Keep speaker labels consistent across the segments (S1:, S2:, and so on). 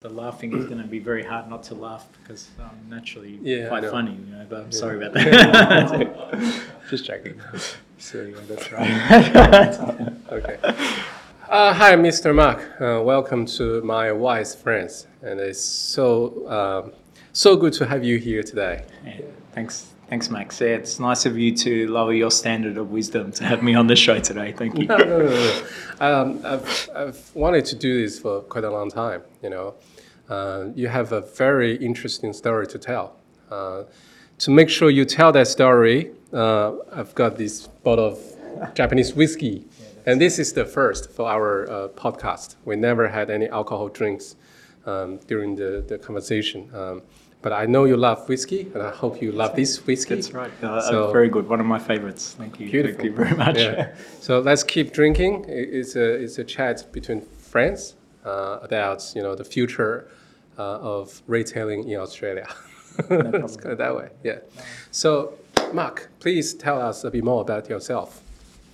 S1: The laughing is going to be very hard not to laugh because I'm naturally
S2: Yeah,
S1: quite funny, you know. But I'm sorry about that. Just joking.
S2: So yeah, that's right. okay. Uh, hi, Mr. Mark. Uh, welcome to my wise friends, and it's so um, so good to have you here today.
S1: Yeah, thanks, thanks, Max. Yeah, it's nice of you to lower your standard of wisdom to have me on the show today. Thank you.
S2: No, no, no, no. Um, I've, I've wanted to do this for quite a long time. You know, you have a very interesting story to tell. Uh, to make sure you tell that story, uh, I've got this bottle of Japanese whiskey, and this is the first for our uh, podcast. We never had any alcohol drinks um, during the, the conversation. Um, but I know you love whiskey, and I hope you love this whiskey.
S1: That's right. Uh,
S2: So-
S1: very good. One of my favorites. Thank you.
S2: Beautiful.
S1: Thank you very much.
S2: Yeah. So let's keep drinking. It's a it's a chat between friends uh, about you know the future uh, of retailing in Australia. Let's go that way. Yeah. So, Mark, please tell us a bit more about yourself.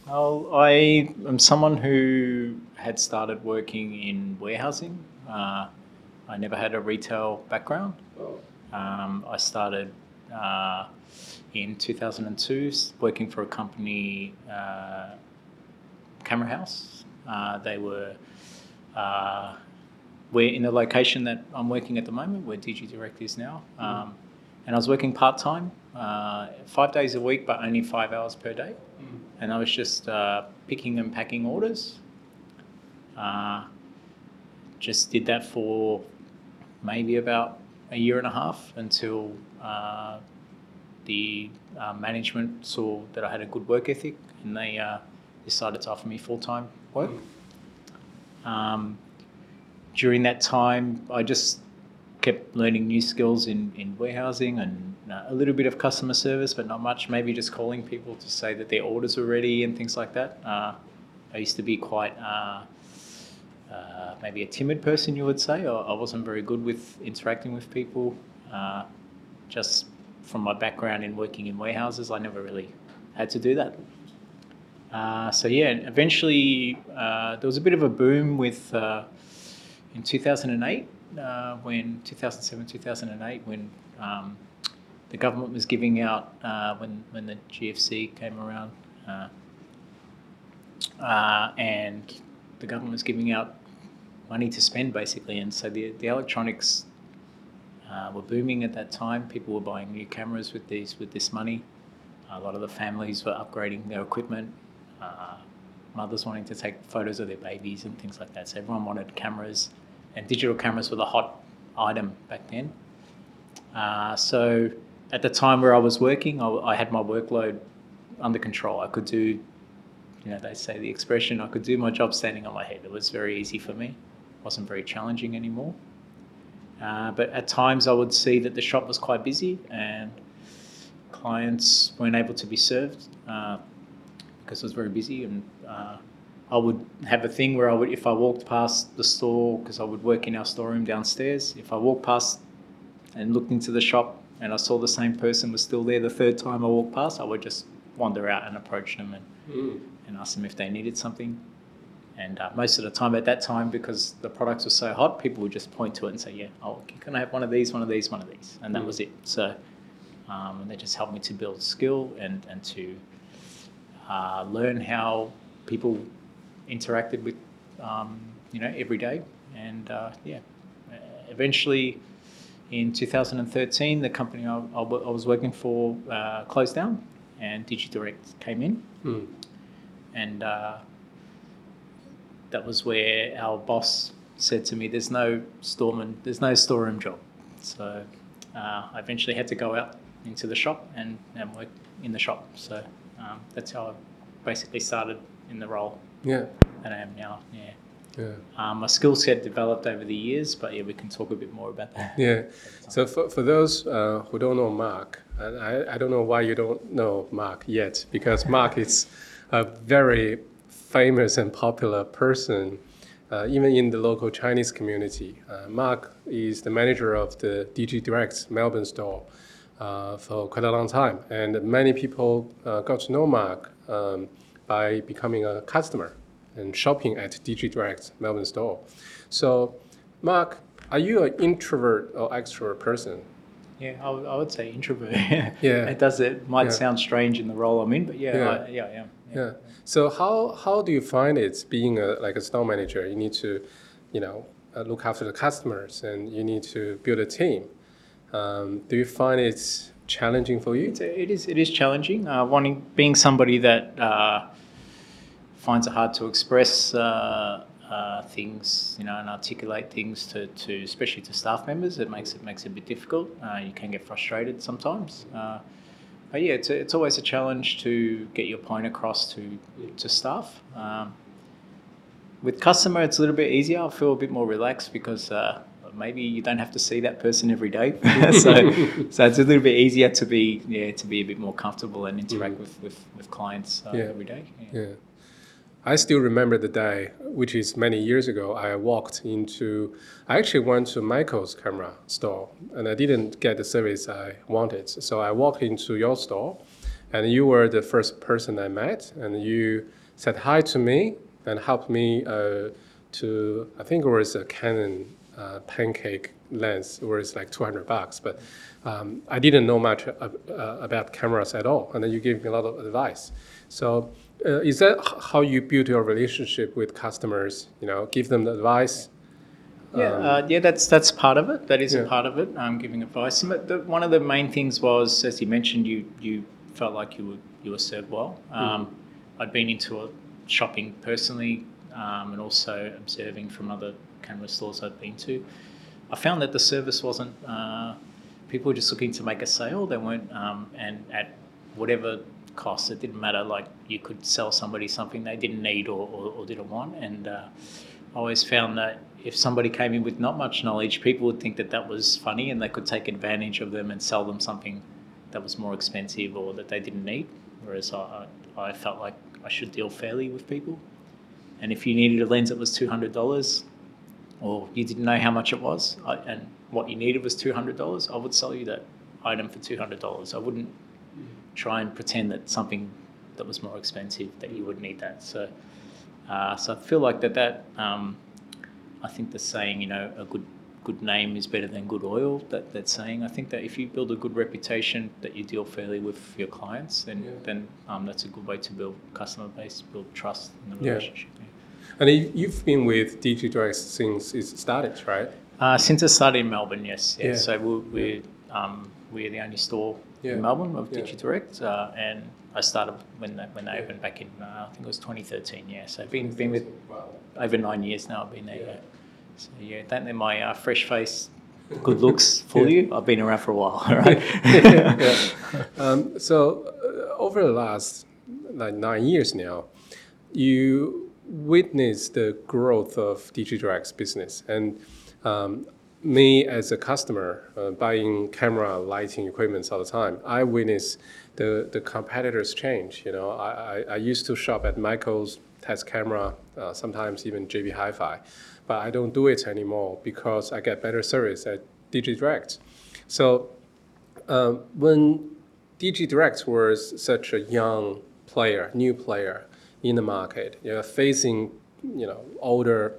S1: Well, I am someone who had started working in warehousing. Uh, I never had a retail background. Um, I started uh, in 2002 working for a company, uh, Camera House. Uh, they were uh, we're in the location that I'm working at the moment, where DigiDirect is now. Um, and I was working part time, uh, five days a week, but only five hours per day. And I was just uh, picking and packing orders. Uh, just did that for maybe about a year and a half until uh, the uh, management saw that I had a good work ethic and they uh, decided to offer me full time work. Um, during that time, I just kept learning new skills in, in warehousing and uh, a little bit of customer service, but not much. Maybe just calling people to say that their orders were ready and things like that. Uh, I used to be quite uh, uh, maybe a timid person, you would say. I, I wasn't very good with interacting with people. Just from my background in working in warehouses, I never really had to do that. Uh, so yeah, eventually uh, there was a bit of a boom with uh, in 2008 uh, when 2007 2008 when um, the government was giving out uh, when when the GFC came around uh, uh, and the government was giving out money to spend basically. And so the, the electronics uh, were booming at that time. People were buying new cameras with these with this money. A lot of the families were upgrading their equipment. Uh, mothers wanting to take photos of their babies and things like that. So everyone wanted cameras and digital cameras were the hot item back then uh, so at the time where I was working, I, I had my workload under control. I could do, you know, they say the expression, I could do my job standing on my head. It was very easy for me. It wasn't very challenging anymore. Uh, but at times I would see that the shop was quite busy and clients weren't able to be served uh, because it was very busy. And uh, I would have a thing where I would, if I walked past the store, because I would work in our storeroom downstairs, if I walked past and looked into the shop and I saw the same person was still there the third time I walked past, I would just wander out and approach them and, and ask them if they needed something. And uh, most of the time at that time, because the products were so hot, people would just point to it and say, "Yeah, oh, can I have one of these, one of these, one of these?" And that
S2: Mm.
S1: was it. So, um, and they just helped me to build skill and and to uh, learn how people interacted with, um, you know, every day. And uh, yeah, eventually, in 2013, the company I, I was working for uh, closed down, and DigiDirect came in,
S2: Mm.
S1: and uh, that was where our boss said to me, "There's no storeman, there's no storeroom job." So uh, I eventually had to go out into the shop and, and work in the shop. So um, that's how I basically started in the role
S2: Yeah.
S1: that I am now. Yeah.
S2: Yeah.
S1: Um, my skill set developed over the years, but yeah, we can talk a bit more about that.
S2: Yeah. So for, for those uh, who don't know Mark, and I, I don't know why you don't know Mark yet, because Mark is a very famous and popular person, uh, even in the local Chinese community. Uh, Mark is the manager of the DigiDirect Melbourne store uh, for quite a long time, and many people uh, got to know Mark um, by becoming a customer and shopping at DigiDirect Melbourne store. So, Mark, Are you an introvert or extrovert person?
S1: Yeah, I would- I would say introvert.
S2: Yeah.
S1: it does. It might
S2: Yeah.
S1: sound strange in the role I'm in, but yeah,
S2: Yeah.
S1: I, yeah, I am.
S2: Yeah. So how how do you find it being a like a store manager? You need to, you know, uh, look after the customers and you need to build a team. Um, do you find it challenging for you?
S1: It's it is it is challenging. Uh, wanting being somebody that uh, finds it hard to express uh, uh, things, you know, and articulate things to, to especially to staff members. It makes it makes it a bit difficult. Uh, you can get frustrated sometimes. Uh, but yeah, it's a, it's always a challenge to get your point across to to staff. Um, with customer, it's a little bit easier. I feel a bit more relaxed because uh, maybe you don't have to see that person every day. so, so it's a little bit easier to be yeah to be a bit more comfortable and interact with, with, with clients uh,
S2: Yeah.
S1: every day.
S2: Yeah. I still remember the day, which is many years ago, I walked into, I actually went to Michael's camera store and I didn't get the service I wanted. So I walked into your store and you were the first person I met and you said hi to me and helped me uh, to, I think it was a Canon uh, pancake lens, it was like 200 bucks, but um, I didn't know much uh, about cameras at all. And then you gave me a lot of advice. So uh, is that how you build your relationship with customers? You know, give them the advice.
S1: Yeah, uh, yeah, that's that's part of it. That is
S2: Yeah.
S1: a part of it. Um, giving advice. But the, one of the main things was, as you mentioned, you you felt like you were you were served well. Um, I'd been into a shopping personally, um, and also observing from other camera stores I'd been to. I found that the service wasn't. Uh, people were just looking to make a sale. They weren't, um, and at whatever cost, it didn't matter. Like you could sell somebody something they didn't need or, or, or didn't want, and uh, I always found that if somebody came in with not much knowledge, people would think that that was funny and they could take advantage of them and sell them something that was more expensive or that they didn't need. Whereas I, I felt like I should deal fairly with people. And if you needed a lens that was two hundred dollars, or you didn't know how much it was, and what you needed was two hundred dollars, I would sell you that item for two hundred dollars. I wouldn't try and pretend that something that was more expensive that you would need that. So, uh, so I feel like that that um, I think the saying, you know, a good good name is better than good oil. That that saying. I think that if you build a good reputation, that you deal fairly with your clients, then
S2: Yeah.
S1: then um, that's a good way to build customer base, build trust in the relationship. yeah.
S2: And you- you've been with DigiDirect since it started, right?
S1: Uh, since I started in Melbourne, yes. Yeah.
S2: Yeah.
S1: So we're, we're, um, we're the only store
S2: Yeah.
S1: in Melbourne of
S2: Yeah.
S1: DigiDirect, uh, and I started when they, when they
S2: Yeah.
S1: opened back in uh, I think it was 2013. Yeah. So I've been been with over nine years now. I've been there.
S2: Yeah.
S1: Yeah. So yeah, don't let my uh, fresh face, good looks fool
S2: Yeah.
S1: you. I've been around for a while. All right.
S2: yeah. Um, so uh, over the last like nine years now, you witnessed the growth of DigiDirect's business, and um, me as a customer uh, buying camera lighting equipment all the time, I witness the the competitors change. You know, I, I, I used to shop at Michael's test camera, uh, sometimes even JB Hi-Fi, but I don't do it anymore because I get better service at DigiDirect. So um, when DigiDirect was such a young player, new player in the market, you know, facing you know older,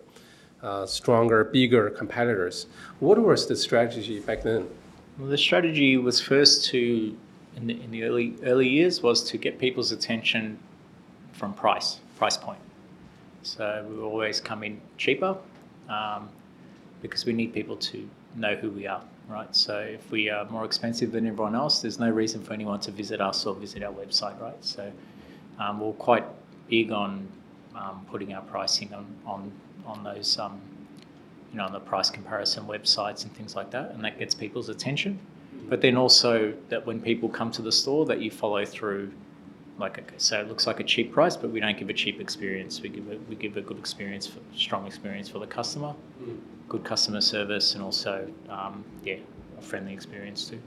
S2: uh, stronger, bigger competitors, what was the strategy back then?
S1: Well, the strategy was first to, in the, in the early early years, was to get people's attention from price, price point. So we always come in cheaper um, because we need people to know who we are, right? So if we are more expensive than everyone else, there's no reason for anyone to visit us or visit our website, right? So um, we're quite big on um, putting our pricing on on on those um, you know on the price comparison websites and things like that, and that gets people's attention. But then also that when people come to the store, that you follow through. Like okay, so it looks like a cheap price, but we don't give a cheap experience. We give a, we give a good experience, for, strong experience for the customer, good customer service, and also um, yeah, a friendly experience too.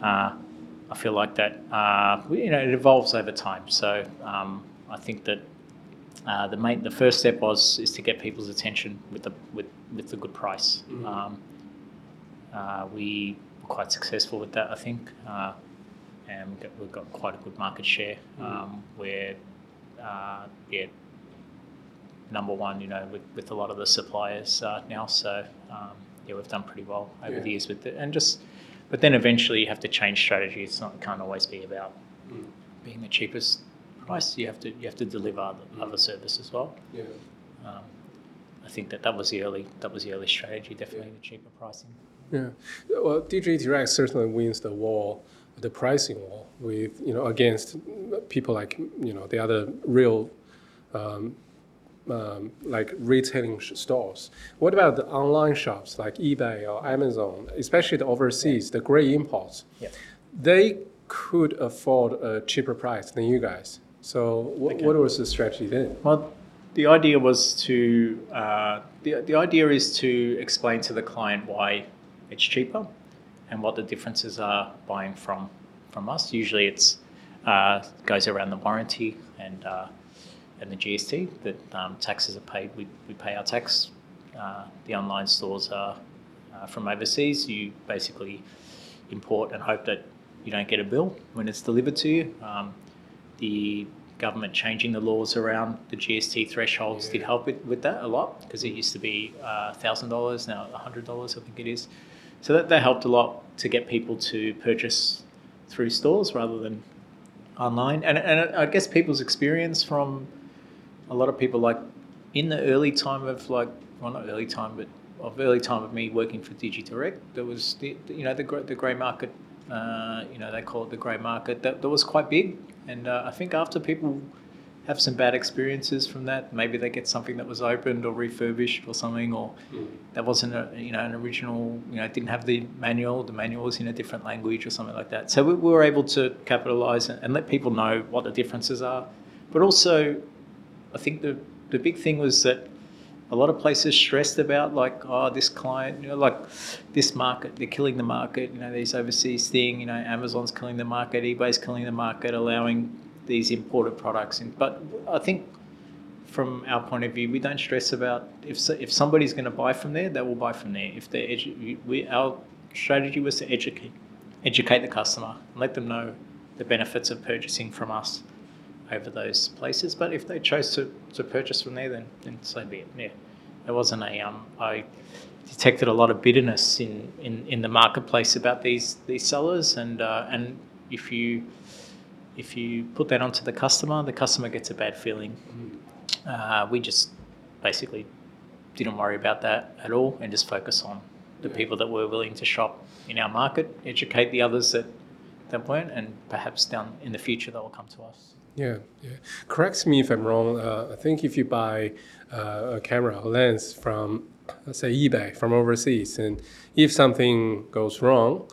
S1: Uh, I feel like that uh, you know it evolves over time. So um, I think that uh, the main the first step was is to get people's attention with the with with the good price.
S2: Mhm.
S1: Um, uh, we were quite successful with that, I think, uh, and we've got, we've got quite a good market share. Um, we're uh, yeah number one, you know, with, with a lot of the suppliers uh, now. So um, yeah, we've done pretty well over
S2: Yeah.
S1: the years with it, and just, but then eventually you have to change strategy. It's not it can't always be about
S2: Mm.
S1: being the cheapest price. You have to you have to deliver other,
S2: Mm.
S1: other service as well.
S2: Yeah.
S1: Um, I think that that was the early that was the early strategy. Definitely the cheaper pricing.
S2: Yeah. Well, DigiDirect certainly wins the war, the pricing war, with you know against people like you know the other real. Um, um, like retailing sh- stores. What about the online shops like eBay or Amazon, especially the overseas, the great imports?
S1: Yeah.
S2: They could afford a cheaper price than you guys. So, what,
S1: Okay.
S2: what was the strategy then?
S1: Well, the idea was to uh, the the idea is to explain to the client why it's cheaper and what the differences are buying from from us. Usually, it's uh, goes around the warranty and uh, and the GST that um, taxes are paid. We, we pay our tax. Uh, the online stores are uh, from overseas. You basically import and hope that you don't get a bill when it's delivered to you. Um, the government changing the laws around the GST thresholds did help it with that a lot because it used to be uh, $1,000, now $100, I think it is. So that, that helped a lot to get people to purchase through stores rather than online. And, and I guess people's experience from a lot of people, like in the early time of like, well, not early time, but of early time of me working for DigiDirect, there was the, you know, the, the grey market, uh, you know, they call it the grey market, that, that was quite big. And uh, I think after people have some bad experiences from that, maybe they get something that was opened or refurbished or something, or that wasn't a, you know, an original, you know, didn't have the manual, the manual was in a different language or something like that. So we, we were able to capitalize and, and let people know what the differences are. But also, I think the, the big thing was that a lot of places stressed about like, oh, this client, you know, like this market, they're killing the market, you know, these overseas thing, you know, Amazon's killing the market, eBay's killing the market, allowing these imported products in. But I think from our point of view, we don't stress about if so- if somebody's going to buy from there, they will buy from there. If they edu- we our strategy was to educate educate the customer and let them know the benefits of purchasing from us over those places. But if they chose to, to purchase from there, then then so be it. Yeah, it wasn't a um. I detected a lot of bitterness in, in, in the marketplace about these these sellers, and uh, and if you if you put that onto the customer, the customer gets a bad feeling. Uh, we just basically didn't worry about that at all and just focus on the people that were willing to shop in our market, educate the others that, that weren't, and perhaps down in the future they will come to us.
S2: Yeah, yeah. Correct me if I'm wrong. Uh, I think if you buy uh, a camera a lens from, say, eBay from overseas, and if something goes wrong,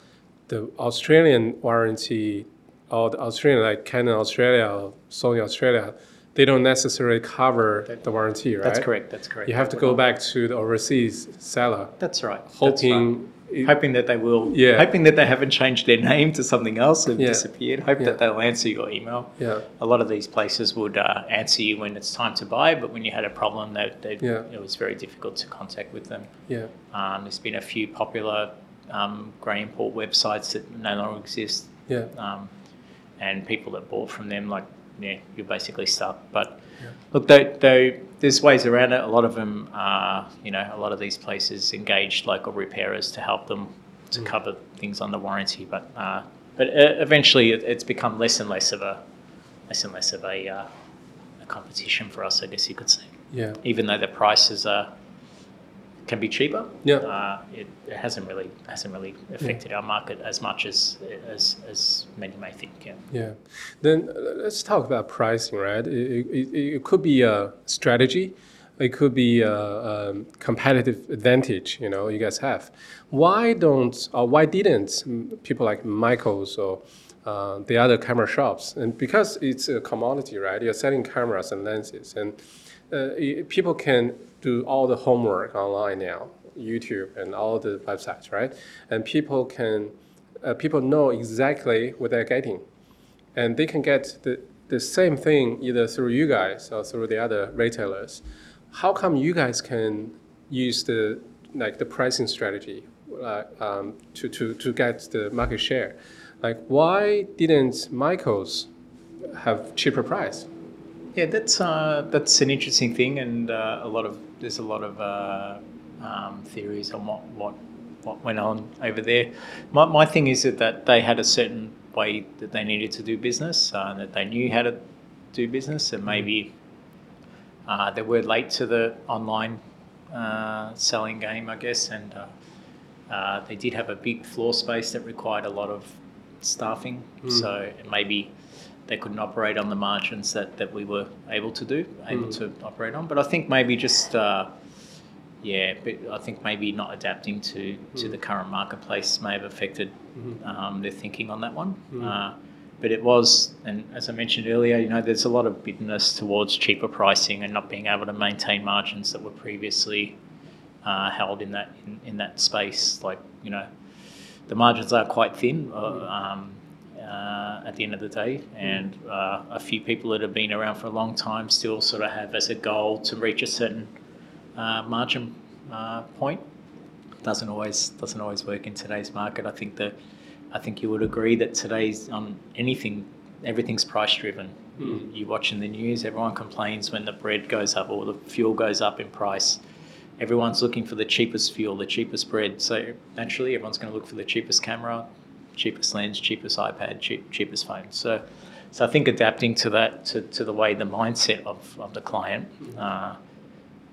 S2: the Australian warranty, or the Australian like Canon Australia, or Sony Australia, they don't necessarily cover the warranty, right?
S1: That's correct. That's correct.
S2: You have to go back to the overseas seller,
S1: That's right. that's right.
S2: hoping.
S1: Hoping that they will.
S2: Yeah.
S1: Hoping that they haven't changed their name to something else and
S2: Yeah.
S1: disappeared. Hope
S2: Yeah.
S1: that they'll answer your email.
S2: yeah,
S1: A lot of these places would uh, answer you when it's time to buy, but when you had a problem, they, they,
S2: Yeah.
S1: it was very difficult to contact with them.
S2: yeah,
S1: Um, there's been a few popular um, grey import websites that no longer exist,
S2: yeah,
S1: um, and people that bought from them, like, yeah, you're basically stuck. But
S2: Yeah.
S1: look, though, though, there's ways around it. A lot of them, are, you know, a lot of these places engage local repairers to help them to
S2: Mm.
S1: cover things under warranty. But uh, but uh, eventually, it, it's become less and less of a less and less of a, uh, a competition for us, I guess you could say.
S2: yeah,
S1: Even though the prices are can be cheaper,
S2: Yeah.
S1: uh, it, it hasn't really hasn't really affected our market as much as as as many may think. Yeah.
S2: Yeah. Then uh, let's talk about pricing, right? It, it, it could be a strategy. It could be a, um competitive advantage, you know, you guys have. Why don't, or why didn't people like Michael's or uh, the other camera shops? And because it's a commodity, right? You're selling cameras and lenses, and people can do all the homework online now, YouTube and all the websites, right? And people can, uh, people know exactly what they're getting and they can get the, the same thing either through you guys or through the other retailers. How come you guys can use the like the pricing strategy uh, um, to, to, to get the market share? Like why didn't Michaels have cheaper price?
S1: Yeah, that's uh, that's an interesting thing, and uh, a lot of there's a lot of uh, um, theories on what, what what went on over there. My, my thing is that, that they had a certain way that they needed to do business, uh, that they knew how to do business, and maybe uh, they were late to the online uh, selling game, I guess, and uh, uh, they did have a big floor space that required a lot of staffing, so maybe they couldn't operate on the margins that, that we were able to do, able to operate on. But I think maybe just uh, yeah, but I think maybe not adapting to, to the current marketplace may have affected um, their thinking on that one. Uh, but it was, and as I mentioned earlier, you know, there's a lot of bitterness towards cheaper pricing and not being able to maintain margins that were previously uh, held in that in, in that space. Like you know, the margins are quite thin. Uh, um, uh, at the end of the day, and uh, a few people that have been around for a long time still sort of have as a goal to reach a certain uh, margin uh, point. Doesn't always doesn't always work in today's market. I think that I think you would agree that today's on anything, everything's price driven. You watching the news, everyone complains when the bread goes up or the fuel goes up in price. Everyone's looking for the cheapest fuel, the cheapest bread. So naturally, everyone's going to look for the cheapest camera, cheapest lens, cheapest iPad, cheap, cheapest phone. So, so I think adapting to that, to, to the way the mindset of, of the client, uh,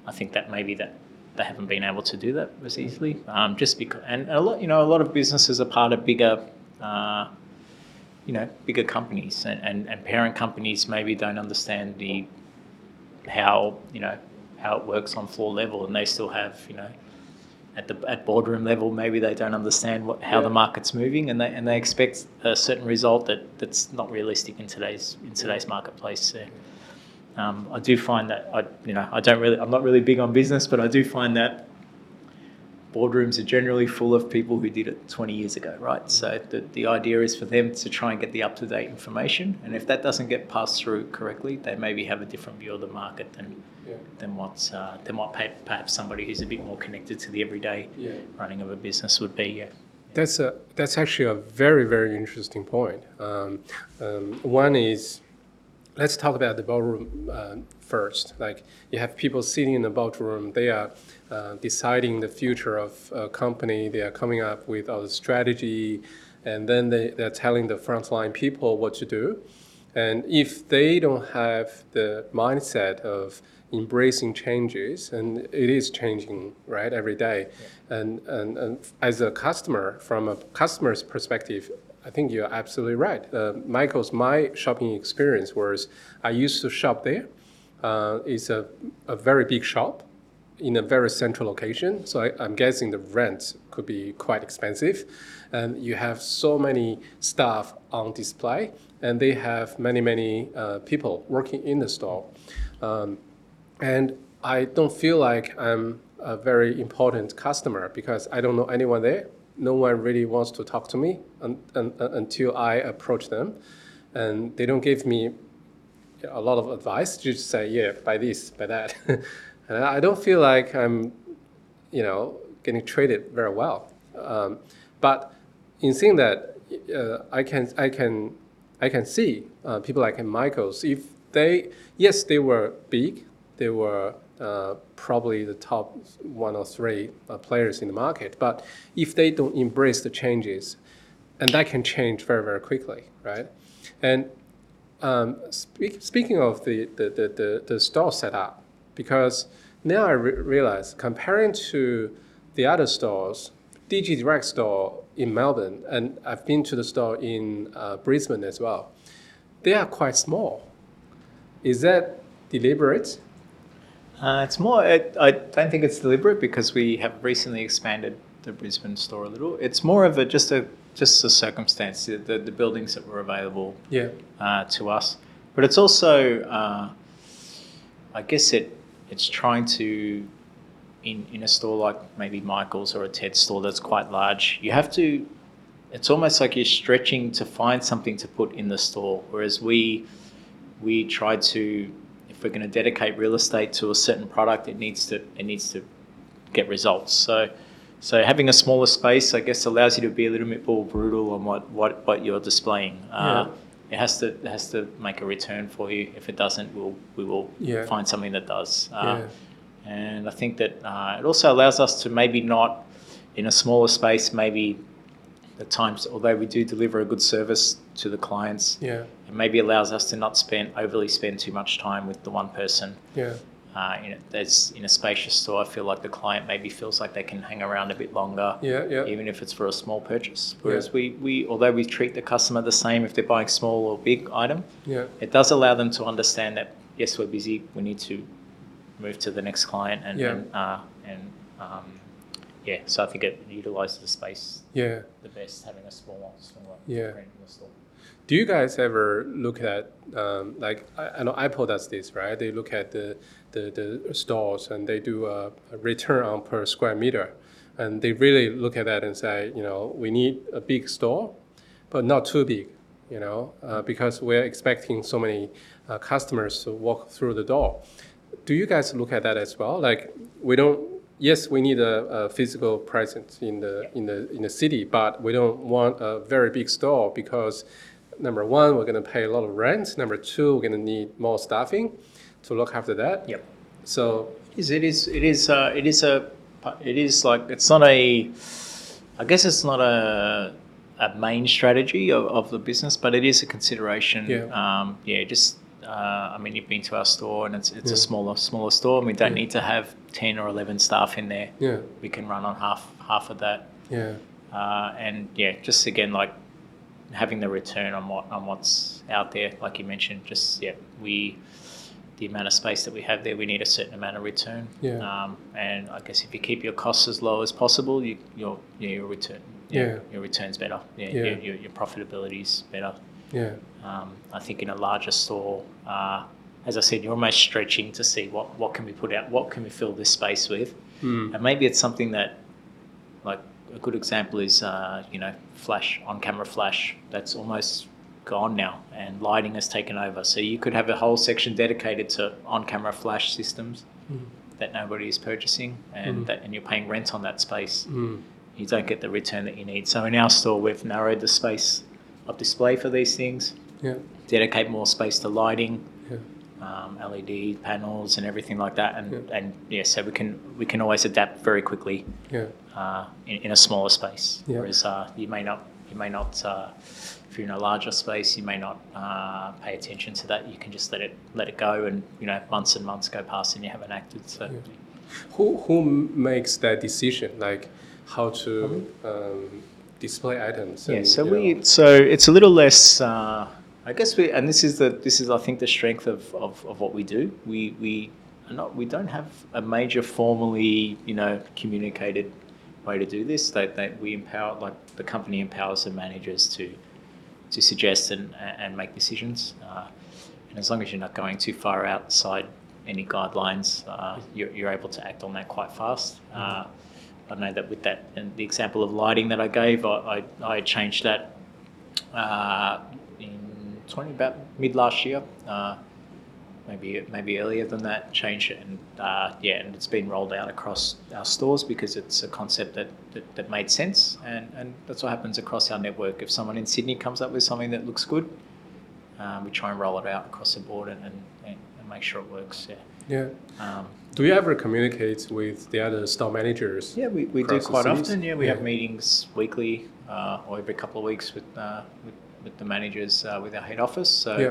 S1: I think that maybe that they haven't been able to do that as easily. Um, just because, and a lot, you know, a lot of businesses are part of bigger, uh, you know, bigger companies, and, and, and parent companies maybe don't understand the how you know how it works on floor level, and they still have you know at the at boardroom level maybe they don't understand what how the market's moving, and they and they expect a certain result that, that's not realistic in today's in today's marketplace. So, um, I do find that I you know I don't really I'm not really big on business, but I do find that boardrooms are generally full of people who did it 20 years ago, right? So the, the idea is for them to try and get the up to date information, and if that doesn't get passed through correctly, they maybe have a different view of the market than
S2: Yeah.
S1: than what uh, than what pa- perhaps somebody who's a bit more connected to the everyday
S2: Yeah.
S1: running of a business would be. Yeah.
S2: That's a that's actually a very very interesting point. Um, um, one is, let's talk about the ballroom uh, first. Like you have people sitting in the ballroom, they are uh, deciding the future of a company. They are coming up with a strategy, and then they they're telling the frontline people what to do. And if they don't have the mindset of embracing changes, and it is changing right every day, and, and, and as a customer, from a customer's perspective, I think you're absolutely right. Uh, Michael's my shopping experience was I used to shop there. Uh, it's a, a very big shop in a very central location. So I, I'm guessing the rent could be quite expensive. And you have so many staff on display, and they have many, many uh, people working in the store. Um, and I don't feel like I'm a very important customer because I don't know anyone there. No one really wants to talk to me un, un- until I approach them. And they don't give me a lot of advice. Just say, yeah, buy this, buy that. and I don't feel like I'm, you know, getting treated very well. Um, but in seeing that, uh, I can I can I can see uh, people like Michael's. If they yes, they were big, they were uh, probably the top one or three uh, players in the market. But if they don't embrace the changes, and that can change very very quickly, right? And um, speak, speaking of the, the, the, the, the store setup, because now I re- realize comparing to the other stores, DigiDirect store in Melbourne, and I've been to the store in uh, Brisbane as well, they are quite small. Is that deliberate?
S1: Uh, it's more. It, I don't think it's deliberate because we have recently expanded the Brisbane store a little. It's more of a just a just a circumstance. The, the, the buildings that were available
S2: Yeah.
S1: uh, to us, but it's also, uh, I guess it it's trying to, in in a store like maybe Michael's or a TED store that's quite large, you have to. It's almost like you're stretching to find something to put in the store, whereas we we try to if we're going to dedicate real estate to a certain product, it needs to it needs to get results. So. So having a smaller space, I guess, allows you to be a little bit more brutal on what, what, what you're displaying. Uh, it has to it has to make a return for you. If it doesn't, we'll we will
S2: Yeah.
S1: find something that does. Uh, and I think that uh, it also allows us to maybe not in a smaller space, maybe at times, although we do deliver a good service to the clients,
S2: Yeah.
S1: it maybe allows us to not spend overly spend too much time with the one person.
S2: Yeah.
S1: Uh, in, a, there's, in a spacious store, I feel like the client maybe feels like they can hang around a bit longer,
S2: Yeah. Yeah.
S1: even if it's for a small purchase. Whereas we, we, although we treat the customer the same if they're buying small or big item,
S2: Yeah.
S1: it does allow them to understand that yes, we're busy. We need to move to the next client, and
S2: Yeah.
S1: and, uh, and um, yeah. So I think it utilizes the space
S2: Yeah.
S1: the best, having a smaller, smaller
S2: Yeah.
S1: in the store.
S2: Do you guys ever look at um, like I, I know Apple does this, right? They look at the the, the stores and they do a, a return on per square meter, and they really look at that and say, you know, we need a big store, but not too big, you know, uh, because we're expecting so many uh, customers to walk through the door. Do you guys look at that as well? Like we don't. Yes, we need a, a physical presence in the in the in the city, but we don't want a very big store because number one, we're going to pay a lot of rent. Number two, we're going to need more staffing to look after that.
S1: Yep.
S2: So
S1: It is. It is. It is. Uh, it is a. It is like it's not a. I guess it's not a a main strategy of, of the business, but it is a consideration.
S2: Yeah.
S1: Um, yeah. Just. Uh, I mean, you've been to our store, and it's it's
S2: Yeah.
S1: a smaller smaller store, and we don't
S2: Yeah.
S1: need to have ten or eleven staff in there.
S2: yeah,
S1: We can run on half half of that.
S2: yeah,
S1: Uh, and yeah, just again like having the return on what on what's out there, like you mentioned. Just yeah, we the amount of space that we have there, we need a certain amount of return.
S2: Yeah.
S1: Um, and I guess if you keep your costs as low as possible, you, your your return
S2: Yeah.
S1: your return's better. Yeah,
S2: Yeah.
S1: Your, your, your profitability's better.
S2: yeah,
S1: Um, I think in a larger store, uh, as I said, you're almost stretching to see what, what can we put out, what can we fill this space with,
S2: mm.
S1: and maybe it's something that, like a good example is, uh, you know, flash on camera flash. That's almost gone now, and lighting has taken over. So you could have a whole section dedicated to on camera flash systems
S2: Mm.
S1: that nobody is purchasing, and
S2: Mm.
S1: that and you're paying rent on that space.
S2: Mm.
S1: You don't get the return that you need. So in our store, we've narrowed the space of display for these things
S2: yeah,
S1: dedicate more space to lighting,
S2: yeah,
S1: um, LED panels, and everything like that. And
S2: Yeah.
S1: and yeah, so we can we can always adapt very quickly
S2: yeah,
S1: uh, in, in a smaller space.
S2: Yeah.
S1: Whereas uh, you may not you may not uh, if you're in a larger space, you may not uh, pay attention to that. You can just let it let it go, and you know months and months go past, and you haven't acted. So.
S2: Yeah. Who who makes that decision? Like how to um, display items?
S1: Yeah, so we
S2: know-
S1: so it's a little less. Uh, I guess we and this is the this is I think the strength of, of, of what we do. We we are not we don't have a major formally you know communicated way to do this. That that we empower like the company empowers the managers to to suggest and and make decisions. Uh, and as long as you're not going too far outside any guidelines, uh, you're, you're able to act on that quite fast. Uh, I know that with that and the example of lighting that I gave, I, I, I changed that uh, in 20 about mid last year. Maybe maybe earlier than that. Changed it and uh, yeah, and it's been rolled out across our stores because it's a concept that, that, that made sense, and, and that's what happens across our network. If someone in Sydney comes up with something that looks good, um, we try and roll it out across the board and, and, and make sure it works. Yeah.
S2: yeah.
S1: Um,
S2: Do you ever communicate with the other store managers?
S1: Yeah, we, we do quite often. Yeah, we
S2: Yeah.
S1: have meetings weekly uh, or every couple of weeks with uh, with, with the managers uh, with our head office. So,
S2: Yeah.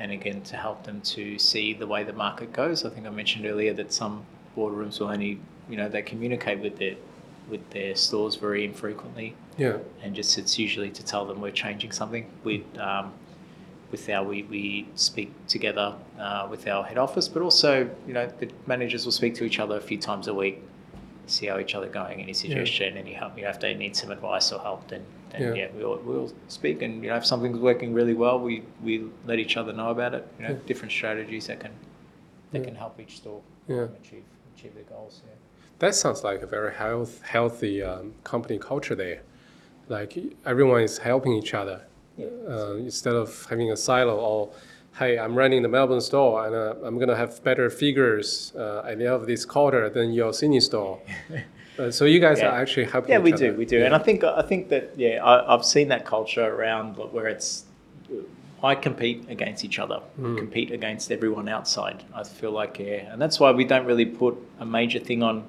S1: And again to help them to see the way the market goes. I think I mentioned earlier that some boardrooms will only you know they communicate with their with their stores very infrequently,
S2: Yeah.
S1: and just it's usually to tell them we're changing something. We um, with our we, we speak together uh, with our head office, but also you know the managers will speak to each other a few times a week, see how each other going, any suggestion, any help. You know if they need some advice or help, then, then
S2: Yeah.
S1: yeah, we'll, we'll speak. And you know if something's working really well, we, we let each other know about it. You know
S2: Yeah.
S1: different strategies that can that can help each store achieve achieve their goals. Yeah.
S2: That sounds like a very health, healthy um, company culture there. Like everyone is helping each other
S1: Yeah.
S2: uh, instead of having a silo or, hey, I'm running the Melbourne store and uh, I'm going to have better figures uh, at the end of this quarter than your Sydney store. Uh, so you guys
S1: Yeah.
S2: are actually helping
S1: Yeah, we
S2: other.
S1: do, we do, and I think I think that yeah, I, I've seen that culture around where it's I compete against each other, compete against everyone outside. I feel like, yeah, and that's why we don't really put a major thing on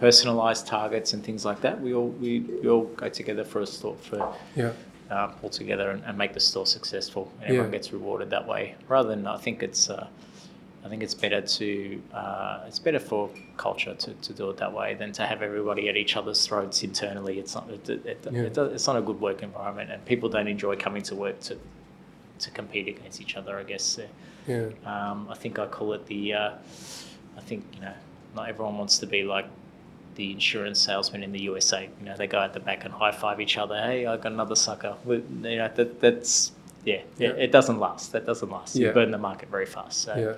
S1: personalized targets and things like that. We all we, we all go together for a store for
S2: Yeah.
S1: uh, all together and, and make the store successful. And everyone
S2: Yeah.
S1: gets rewarded that way, rather than I think it's. Uh, I think it's better to uh, it's better for culture to, to do it that way than to have everybody at each other's throats internally. It's not it, it,
S2: Yeah.
S1: it it's not a good work environment, and people don't enjoy coming to work to to compete against each other. I guess. Uh,
S2: Yeah.
S1: um, I think I call it the. Uh, I think you know, not everyone wants to be like the insurance salesman in the USA. You know, they go at the back and high five each other. Hey, I got another sucker. You know, that that's yeah,
S2: Yeah.
S1: It, it doesn't last. That doesn't last.
S2: Yeah.
S1: You burn the market very fast. So,
S2: Yeah.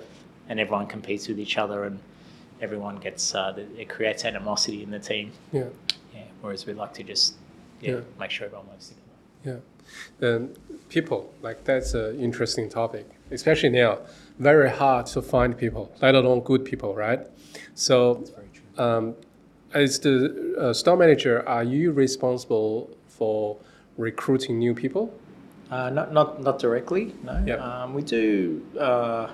S1: And everyone competes with each other, and everyone gets uh, the- it creates animosity in the team.
S2: Yeah.
S1: Yeah. Whereas we like to just yeah,
S2: Yeah.
S1: make sure everyone works together.
S2: Yeah. Then people, like that's an interesting topic, especially now. Very hard to find people, let alone good people, right? So,
S1: It's
S2: um, as the uh, store manager, are you responsible for recruiting new people?
S1: Uh, not not not directly. No.
S2: Yep.
S1: Um, we do uh,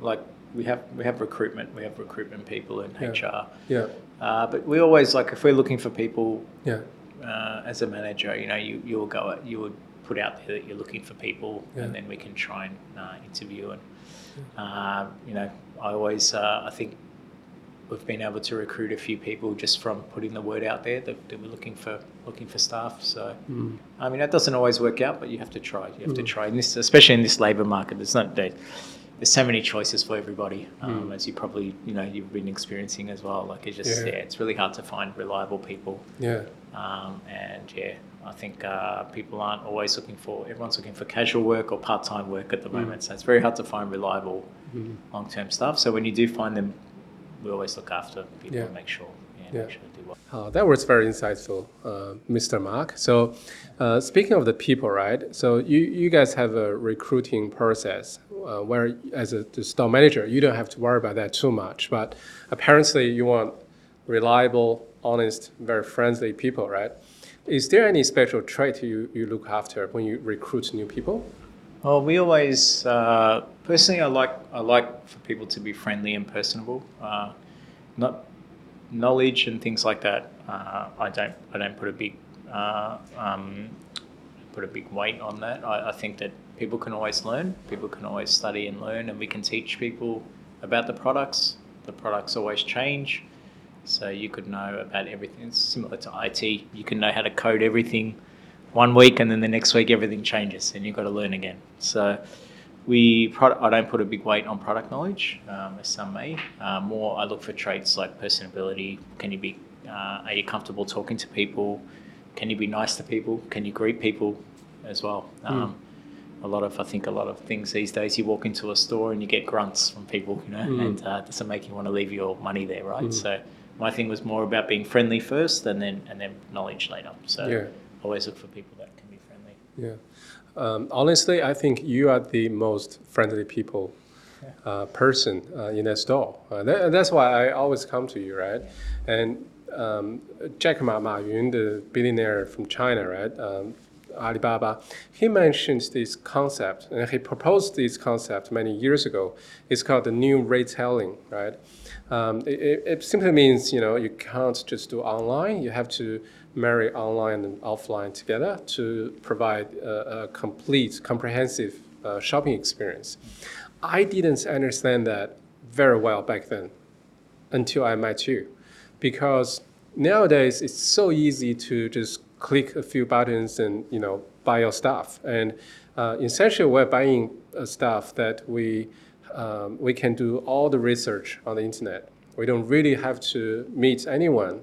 S1: like we have we have recruitment. We have recruitment people in
S2: Yeah.
S1: HR.
S2: Yeah.
S1: Uh, but we always like if we're looking for people
S2: Yeah.
S1: uh, as a manager, you know, you you will go you would put out there that you're looking for people,
S2: Yeah.
S1: and then we can try and uh, interview and uh, you know I always uh, I think we've been able to recruit a few people just from putting the word out there that, that we're looking for looking for staff. So
S2: Mm.
S1: I mean that doesn't always work out, but you have to try. You have to
S2: Mm.
S1: try, in this, especially in this labour market. There's not there, there's so many choices for everybody, um,
S2: Mm.
S1: as you probably you know you've been experiencing as well. Like it's just
S2: Yeah.
S1: yeah, it's really hard to find reliable people.
S2: Yeah.
S1: Um, and yeah, I think uh, people aren't always looking for, everyone's looking for casual work or part time work at the
S2: Mm.
S1: moment. So it's very hard to find reliable
S2: Mm.
S1: long term stuff. So when you do find them, we always look after people
S2: Yeah.
S1: and make sure, yeah,
S2: Yeah.
S1: make sure they do well.
S2: Uh, that was very insightful, uh, Mr. Mark. So, uh, speaking of the people, right? So you, you guys have a recruiting process uh, where, as a store manager, you don't have to worry about that too much. But apparently, you want reliable, honest, very friendly people, right? Is there any special trait you, you look after when you recruit new people?
S1: Well, we always uh, personally, I like I like for people to be friendly and personable. Uh, not knowledge and things like that. Uh, I don't I don't put a big uh, um, put a big weight on that. I, I think that people can always learn. People can always study and learn, and we can teach people about the products. The products always change, so you could know about everything. It's similar to IT. You can know how to code everything one week, and then the next week everything changes, and you've got to learn again. So we product, I don't put a big weight on product knowledge, um, as some may. Uh, more, I look for traits like personability. Can you be? Uh, are you comfortable talking to people? Can you be nice to people? Can you greet people as well? Um, A lot of, I think, a lot of things these days. You walk into a store and you get grunts from people, you know,
S2: Mm.
S1: and uh, it doesn't make you want to leave your money there, right?
S2: Mm.
S1: So my thing was more about being friendly first, and then and then knowledge later. So
S2: Yeah.
S1: always look for people that can be friendly.
S2: Yeah. Um, honestly, I think you are the most friendly people uh, person uh, in a store. Uh, that, that's why I always come to you, right? And um, Jack Ma, Ma Yun, the billionaire from China, right? Um, Alibaba, he mentioned this concept and he proposed this concept many years ago. It's called the new retailing, right? Um, it, it, it simply means you know you can't just do online. You have to marry online and offline together to provide a, a complete, comprehensive uh, shopping experience. I didn't understand that very well back then until I met you, because nowadays it's so easy to just click a few buttons and you know buy your stuff. And uh, essentially, we're buying uh, stuff that we um, we can do all the research on the internet. We don't really have to meet anyone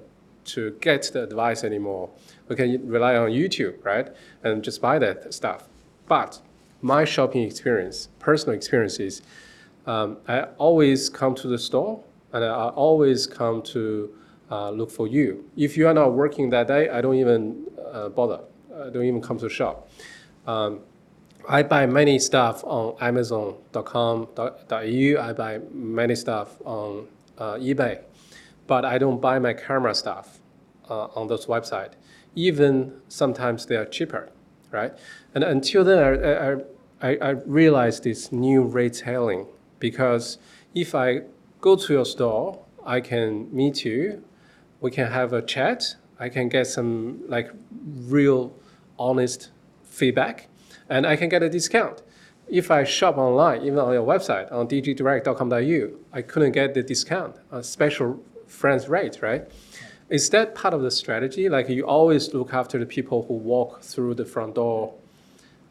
S2: to get the advice anymore. We can rely on YouTube, right, and just buy that stuff. But my shopping experience, personal experience is, um, I always come to the store and I always come to uh, look for you. If you are not working that day, I don't even uh, bother. I don't even come to shop. Um, I buy many stuff on Amazon.com.au. I buy many stuff on uh, eBay, but I don't buy my camera stuff uh, on those websites. Even sometimes they are cheaper, right? And until then, I, I, I, I realized this new retailing because if I go to your store, I can meet you, we can have a chat, I can get some like real honest feedback, and I can get a discount. If I shop online, even on your website, on digidirect.com.au, I couldn't get the discount, a special friends rate, right? Is that part of the strategy? Like you always look after the people who walk through the front door,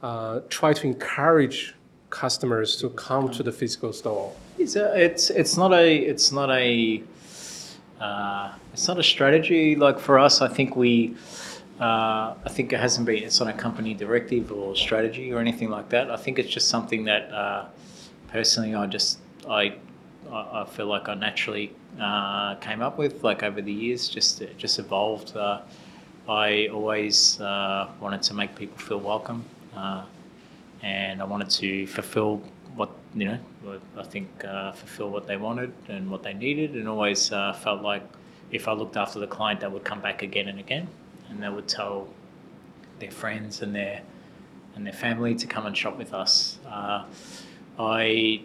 S2: uh, try to encourage customers to come to the physical store.
S1: It's a, it's it's not a it's not a uh, it's not a strategy like for us. I think we uh, I think it hasn't been it's not a company directive or strategy or anything like that. I think it's just something that uh, personally I just I I feel like I naturally uh, came up with like over the years. Just just evolved. Uh, I always uh, wanted to make people feel welcome. And I wanted to fulfill you know I think uh, fulfill what they wanted and what they needed, and always uh, felt like if I looked after the client, they would come back again and again, and they would tell their friends and their and their family to come and shop with us. Uh, I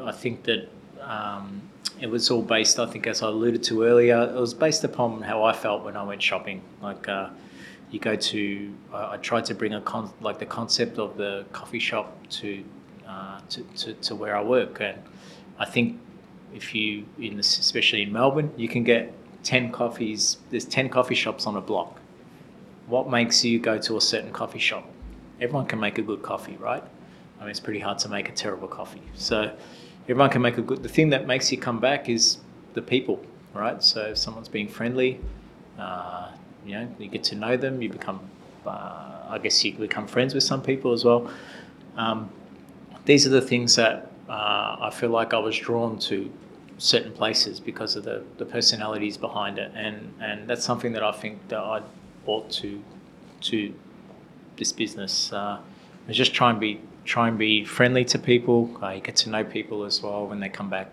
S1: I think that. Um, it was all based, I think, as I alluded to earlier, it was based upon how I felt when I went shopping. Like, uh, you go to I, I tried to bring a con- like the concept of the coffee shop to, uh, to, to to where I work. And I think if you in this, especially in Melbourne you can get 10 coffees there's 10 coffee shops on a block. What makes you go to a certain coffee shop? Everyone can make a good coffee right? I mean it's pretty hard to make a terrible coffee. So everyone can make a good the thing that makes you come back is the people right? So if someone's being friendly uh, you know, you get to know them. You become, uh, I guess, you become friends with some people as well. Um, these are the things that uh, I feel like I was drawn to certain places because of the, the personalities behind it, and and that's something that I think that I brought to to this business. Uh, just try and be try and be friendly to people. Uh, you get to know people as well when they come back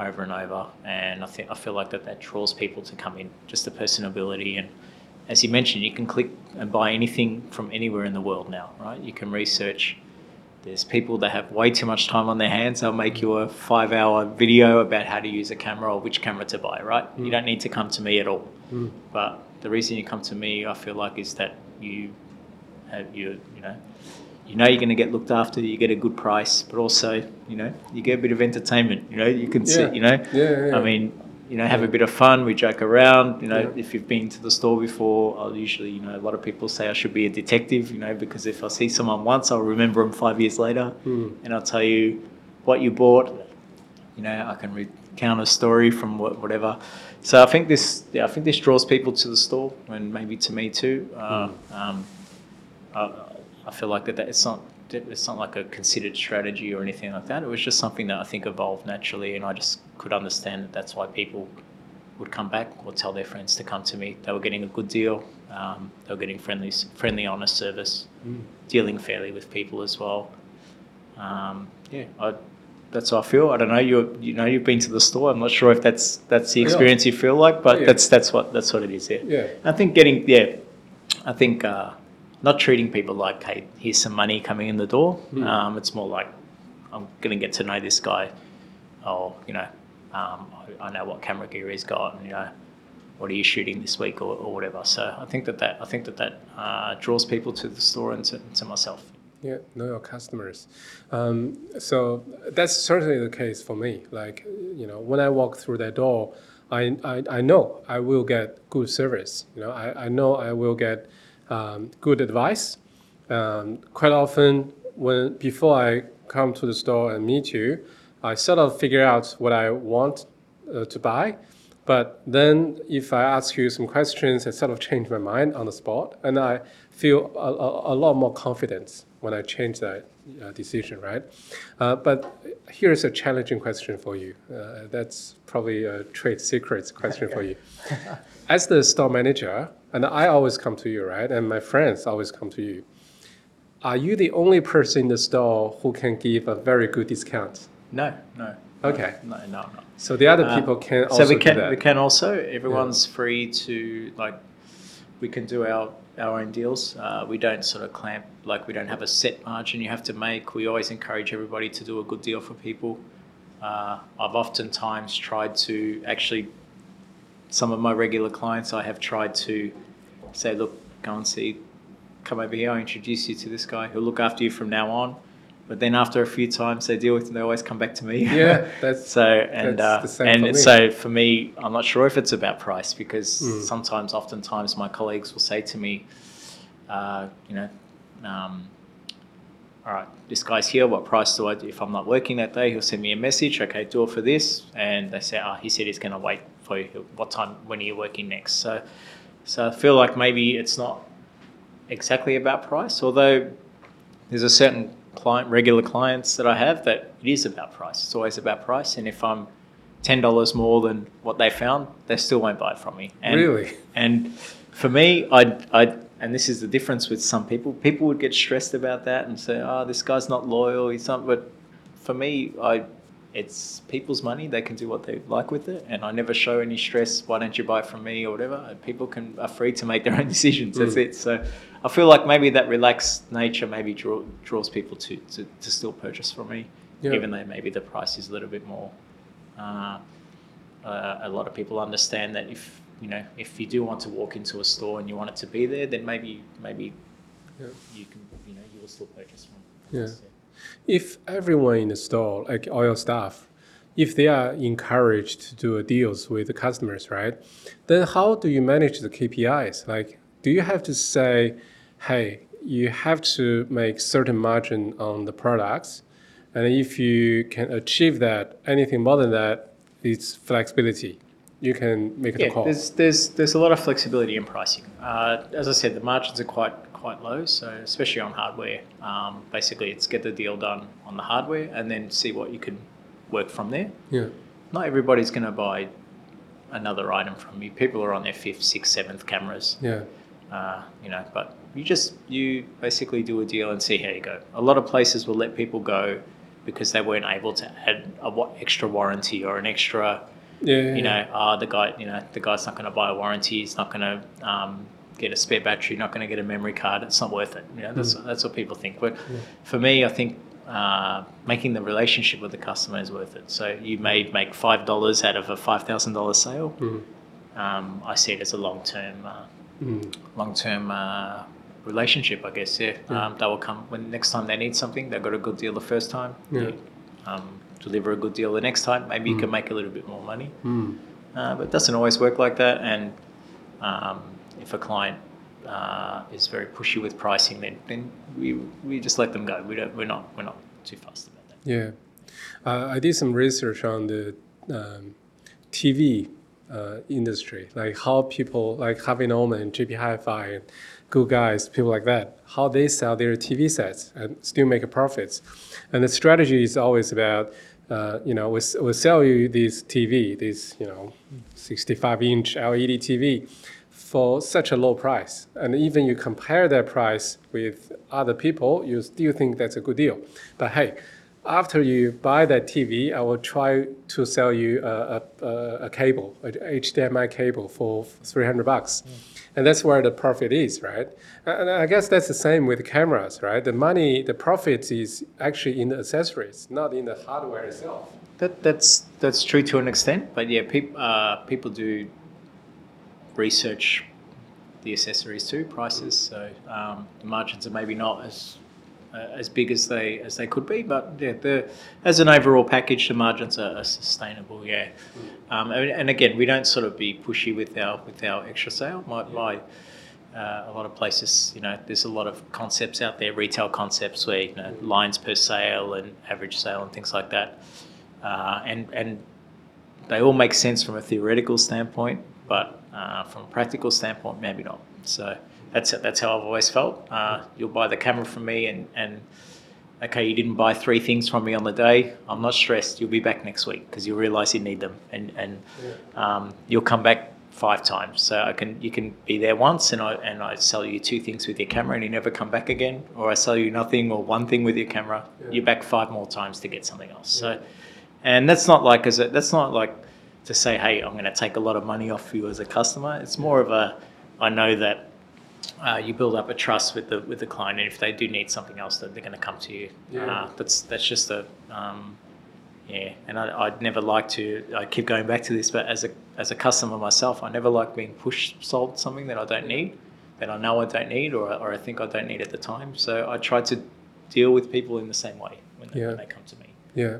S1: over and over, and I think I feel like that that draws people to come in. Just the personability and as you mentioned, you can click and buy anything from anywhere in the world now, right? You can research. There's people that have way too much time on their hands. They'll make you a five hour video about how to use a camera or which camera to buy, right? You don't need to come to me at all.
S2: Mm.
S1: But the reason you come to me, I feel like, is that you have you you know you know you're going to get looked after. You get a good price, but also you know you get a bit of entertainment. You know you can
S2: Yeah.
S1: sit. You know,
S2: Yeah, yeah, yeah.
S1: I mean, you know, have a bit of fun. We joke around. You know,
S2: Yeah.
S1: if you've been to the store before, I'll usually, you know, a lot of people say I should be a detective. You know, because if I see someone once, I'll remember them five years later,
S2: Mm.
S1: and I'll tell you what you bought. You know, I can recount a story from what, whatever. So I think this, yeah, I think this draws people to the store, and maybe to me too. Uh, um, I, I feel like that, that it's not it's not like a considered strategy or anything like that. It was just something that I think evolved naturally, and I just could understand that that's why people would come back or tell their friends to come to me. They were getting a good deal. Um, they were getting friendly, friendly, honest service,
S2: Mm.
S1: dealing fairly with people as well. Um, yeah, I, that's how I feel. I don't know. You you know you've been to the store. I'm not sure if that's that's the
S2: Yeah.
S1: experience you feel like, but
S2: Yeah.
S1: that's that's what that's what it is. Yeah.
S2: Yeah.
S1: I think getting yeah, I think uh, not treating people like hey, here's some money coming in the door.
S2: Mm.
S1: Um, it's more like I'm gonna get to know this guy. Oh, you know, um, I, know what camera gear he's got. And, you know, what are you shooting this week or, or whatever. So I think that that I think that that uh, draws people to the store and to, to myself.
S2: Yeah, know your customers. Um, so that's certainly the case for me. Like, you know, when I walk through that door, I, I, I know I will get good service. You know, I, I know I will get um, good advice. Um, quite often, when before I come to the store and meet you, I sort of figure out what I want uh, to buy. But then, if I ask you some questions, I sort of change my mind on the spot, and I feel a, a, a lot more confidence when I change that uh, decision, right? Uh, but here's a challenging question for you. Uh, that's probably a trade secrets question for you. As the store manager, and I always come to you, right? And my friends always come to you. Are you the only person in the store who can give a very good discount?
S1: No, no.
S2: Okay.
S1: No, no, no.
S2: So the other
S1: Uh,
S2: people can also
S1: so we
S2: do
S1: can
S2: that.
S1: we can also everyone's free to like we can do our our own deals. Uh, we don't sort of clamp like we don't have a set margin you have to make. We always encourage everybody to do a good deal for people. Uh, I've oftentimes tried to actually some of my regular clients. I have tried to say, look, go and see, come over here. I'll introduce you to this guy. He'll look after you from now on. But then after a few times they deal with, them, they always come back to me.
S2: Yeah, that's
S1: So and
S2: That's
S1: uh,
S2: the same
S1: and
S2: for
S1: so for me, I'm not sure if it's about price because
S2: Mm.
S1: sometimes, oftentimes, my colleagues will say to me, uh, you know, um, all right, this guy's here. What price do I do? If I'm not working that day, he'll send me a message. Okay, do it for this, and they say, oh, he said he's going to wait for you. What time? When are you working next? So, so I feel like maybe it's not exactly about price, although there's a certain client, regular clients that I have that it is about price. It's always about price, and if I'm ten dollars more than what they found, they still won't buy it from me. And,
S2: Really?
S1: And for me, I, I, and this is the difference with some people. People would get stressed about that and say, "Oh, this guy's not loyal. He's not." But for me, I, it's people's money. They can do what they like with it, and I never show any stress. Why don't you buy from me or whatever? People can are free to make their own decisions. That's
S2: Mm.
S1: it. So I feel like maybe that relaxed nature maybe draw, draws people to, to, to still purchase from me,
S2: Yeah.
S1: even though maybe the price is a little bit more. Uh, uh, a lot of people understand that if you know if you do want to walk into a store and you want it to be there, then maybe maybe
S2: Yeah.
S1: you can you know you will still purchase from.
S2: Yeah.
S1: us,
S2: If everyone in the store, like all your staff, if they are encouraged to do deals with the customers, right? Then how do you manage the KPIs? Like, do you have to say, hey, you have to make certain margin on the products, and if you can achieve that, anything more than that, it's flexibility. You can make the
S1: Yeah,
S2: call.
S1: there's there's there's a lot of flexibility in pricing. Uh, as I said, the margins are quite quite low, so especially on hardware. Um, basically, it's get the deal done on the hardware and then see what you can work from there.
S2: Yeah.
S1: Not everybody's going to buy another item from you. People are on their fifth, sixth, seventh cameras.
S2: Yeah.
S1: uh, you know, but you just you basically do a deal and see how you go. A lot of places will let people go because they weren't able to add a wa- extra warranty or an extra,
S2: Yeah.
S1: you know, uh, the guy, you know, the guy's not going to buy a warranty. He's not going to um, get a spare battery. Not going to get a memory card. It's not worth it. You know, that's that's what people think. But for me, I think. Uh, making the relationship with the customer is worth it. So you may make five dollars out of a five thousand dollars sale.
S2: Mm.
S1: Um, I see it as a long term uh,
S2: Mm.
S1: long-term uh, relationship, I guess. Yeah,
S2: Yeah.
S1: Um, they will come when next time they need something. They got a good deal the first time.
S2: Yeah.
S1: you, um, deliver a good deal the next time. Maybe you can make a little bit more money,
S2: Mm.
S1: uh, but it doesn't always work like that. And um, if a client uh, is very pushy with pricing, then, then we, we just let them go. We don't. We're not. We're not too fast about that.
S2: Yeah, uh, I did some research on the um, TV uh, industry, like how people like Harvey Norman, JB Hi-Fi, and Good Guys, people like that, how they sell their TV sets and still make a profits. And the strategy is always about, uh, you know, we'll we sell you this TV, this you know, 65-inch LED TV for such a low price. And even you compare that price with other people, you still think that's a good deal. But hey, after you buy that TV, I will try to sell you a, a, a, a cable, a HDMI cable for 300 bucks. And that's where the profit is, right? And I guess that's the same with cameras, right? The money, the profit is actually in the accessories, not in the hardware itself.
S1: That, that's that's true to an extent, but yeah, peop, uh, people do research the accessories too, prices. So um, the margins are maybe not as uh, as big as they as they could be, but yeah, the as an overall package, the margins are, are sustainable. Yeah, um, and, and again, we don't sort of be pushy with our with our extra sale. My, my uh, a lot of places, you know, there's a lot of concepts out there, retail concepts where you know lines per sale and average sale and things like that, uh, and and they all make sense from a theoretical standpoint, but uh, from a practical standpoint, maybe not. So that's that's how I've always felt. Uh, you'll buy the camera from me, and and okay, you didn't buy three things from me on the day. I'm not stressed. You'll be back next week because you'll realize you need them, and and um, you'll come back five times. So I can you can be there once, and I and I sell you two things with your camera, and you never come back again, or I sell you nothing or one thing with your camera.
S2: Yeah.
S1: You're back five more times to get something else. So, and that's not like as a, that's not like to say, hey, I'm going to take a lot of money off you as a customer. It's more of a I know that uh, you build up a trust with the with the client, and if they do need something else, that they're going to come to you.
S2: Yeah.
S1: Uh, that's that's just a um, yeah. And I, I'd never like to. I keep going back to this, but as a as a customer myself, I never like being push sold something that I don't need, that I know I don't need, or or I think I don't need at the time. So I try to deal with people in the same way when they,
S2: Yeah.
S1: when they come to me.
S2: Yeah,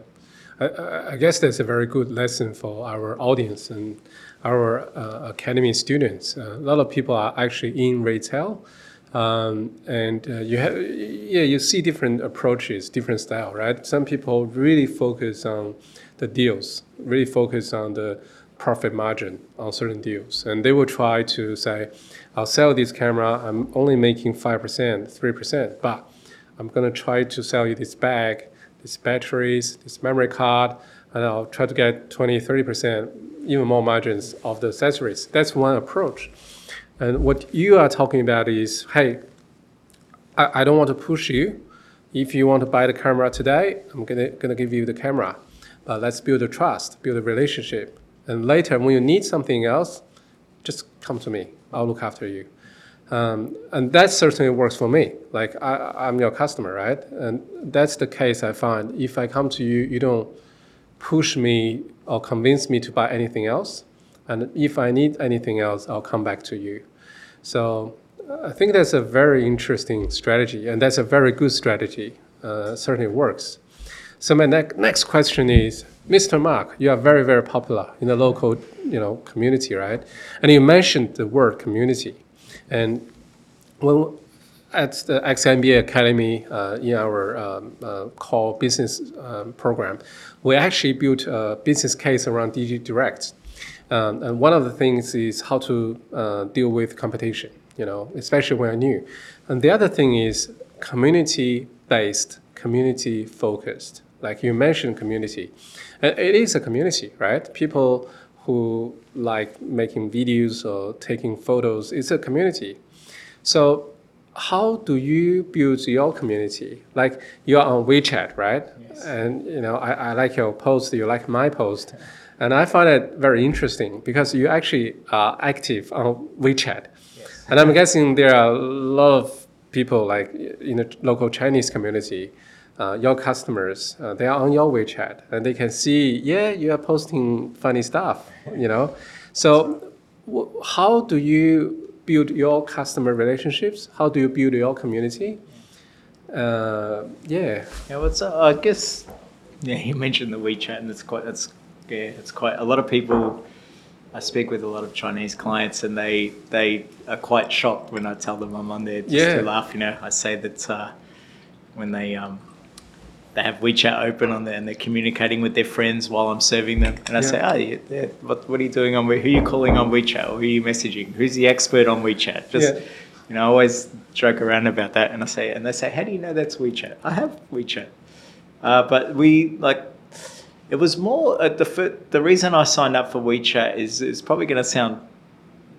S2: I, I, guess that's a very good lesson for our audience and our uh, academy students. Uh, a lot of people are actually in retail, um, and uh, you have yeah you see different approaches, different style, right? Some people really focus on the deals, really focus on the profit margin on certain deals, and they will try to say, "I'll sell this camera. I'm only making five percent, three percent, but I'm gonna try to sell you this bag." These batteries, this memory card, and I'll try to get 20, 30%, even more margins of the accessories. That's one approach. And what you are talking about is, hey, I, I don't want to push you. If you want to buy the camera today, I'm gonna, gonna give you the camera. But let's build a trust, build a relationship. And later, when you need something else, just come to me. I'll look after you. Um, and that certainly works for me. Like I, I'm your customer, right? And that's the case I find. If I come to you, you don't push me or convince me to buy anything else. And if I need anything else, I'll come back to you. So I think that's a very interesting strategy, and that's a very good strategy. Uh, certainly works. So my ne- next question is, Mr. Mark, you are very, very popular in the local, you know, community, right? And you mentioned the word community. And when at the XMBA Academy uh, in our um, uh, core business um, program, we actually built a business case around DigiDirect. Um, and one of the things is how to uh, deal with competition, you know, especially when new. And the other thing is community-based, community-focused. Like you mentioned, community. And It is a community, right? People who like making videos or taking photos. It's a community. So how do you build your community? Like you're on WeChat, right?
S1: Yes.
S2: And you know, I, I like your post, you like my post. And I find it very interesting because you actually are active on WeChat.
S1: Yes.
S2: And I'm guessing there are a lot of people like in the local Chinese community, uh, your customers, uh, they are on your WeChat and they can see, yeah, you are posting funny stuff, you know. So, how do you build your customer relationships? How do you build your community? Uh, yeah,
S1: Yeah, well, it's, uh, I guess, yeah, you mentioned the WeChat, and it's quite, that's, yeah, it's quite, a lot of people, I speak with a lot of Chinese clients, and they, they are quite shocked when I tell them I'm on there just
S2: Yeah.
S1: to laugh, you know. I say that uh, when they, um, they have WeChat open on there and they're communicating with their friends while I'm serving them. And I say,
S2: Yeah.
S1: oh, yeah, yeah, what, what are you doing on, who are you calling on WeChat or who are you messaging? Who's the expert on WeChat? Just,
S2: Yeah.
S1: you know, I always joke around about that. And I say, and they say, how do you know that's WeChat? I have WeChat. Uh, but we, like, it was more, uh, the, fir- the reason I signed up for WeChat is, is probably going to sound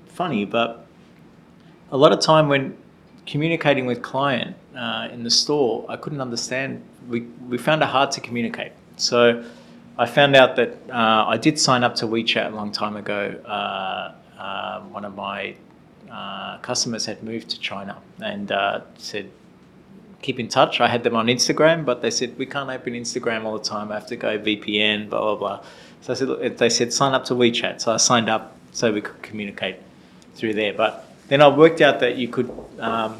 S1: funny, but a lot of time when communicating with client uh, in the store, I couldn't understand. We, we found it hard to communicate. So I found out that uh, I did sign up to WeChat a long time ago. Uh, uh, one of my uh, customers had moved to China and uh, said, keep in touch. I had them on Instagram, but they said, we can't open Instagram all the time. I have to go VPN, blah, blah, blah. So I said, they said, sign up to WeChat. So I signed up so we could communicate through there. But then I worked out that you could, um,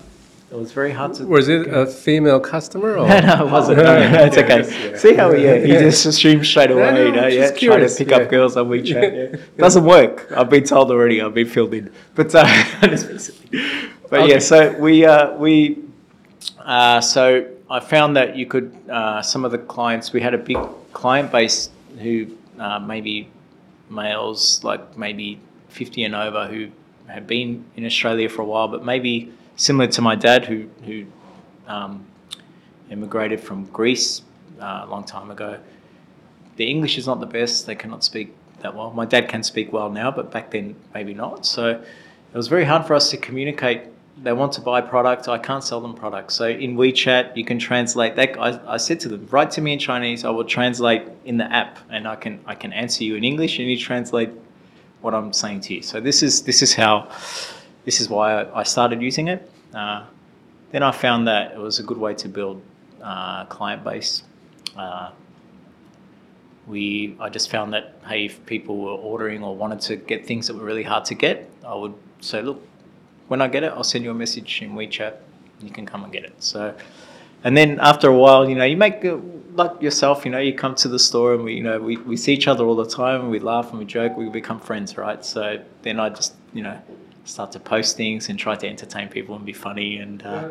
S1: it was very hard to.
S2: was it a female customer or?
S1: No, no, it wasn't. No, no, it's okay.
S2: just, yeah.
S1: See how we, yeah, he just assumed straight away,
S2: no,
S1: you know, yeah, trying to pick
S2: yeah.
S1: up girls on WeChat. Yeah. Doesn't work. I've been told already. I've been filled in. But, uh, but
S2: Okay.
S1: yeah, so we, uh, we, uh, so I found that you could, uh, some of the clients, we had a big client base who uh, maybe males, like maybe 50 and over, who had been in Australia for a while, but maybe similar to my dad who, who um, immigrated from Greece uh, a long time ago. The English is not the best. They cannot speak that well. My dad can speak well now, but back then maybe not. So it was very hard for us to communicate. They want to buy product. I can't sell them product. So in WeChat, you can translate that. I, I said to them, write to me in Chinese. I will translate in the app, and I can I can answer you in English, and you translate what I'm saying to you. So this is this is how this is why I, started using it. Uh, then I found that it was a good way to build uh, client base. Uh, we I just found that hey, if people were ordering or wanted to get things that were really hard to get, I would say, look, when I get it, I'll send you a message in WeChat. You can come and get it. So, and then after a while, you know, you make uh, like yourself. You know, you come to the store and we, you know, we, we see each other all the time and we laugh and we joke. We become friends, right? So then I just, you know, start to post things and try to entertain people and be funny. And uh,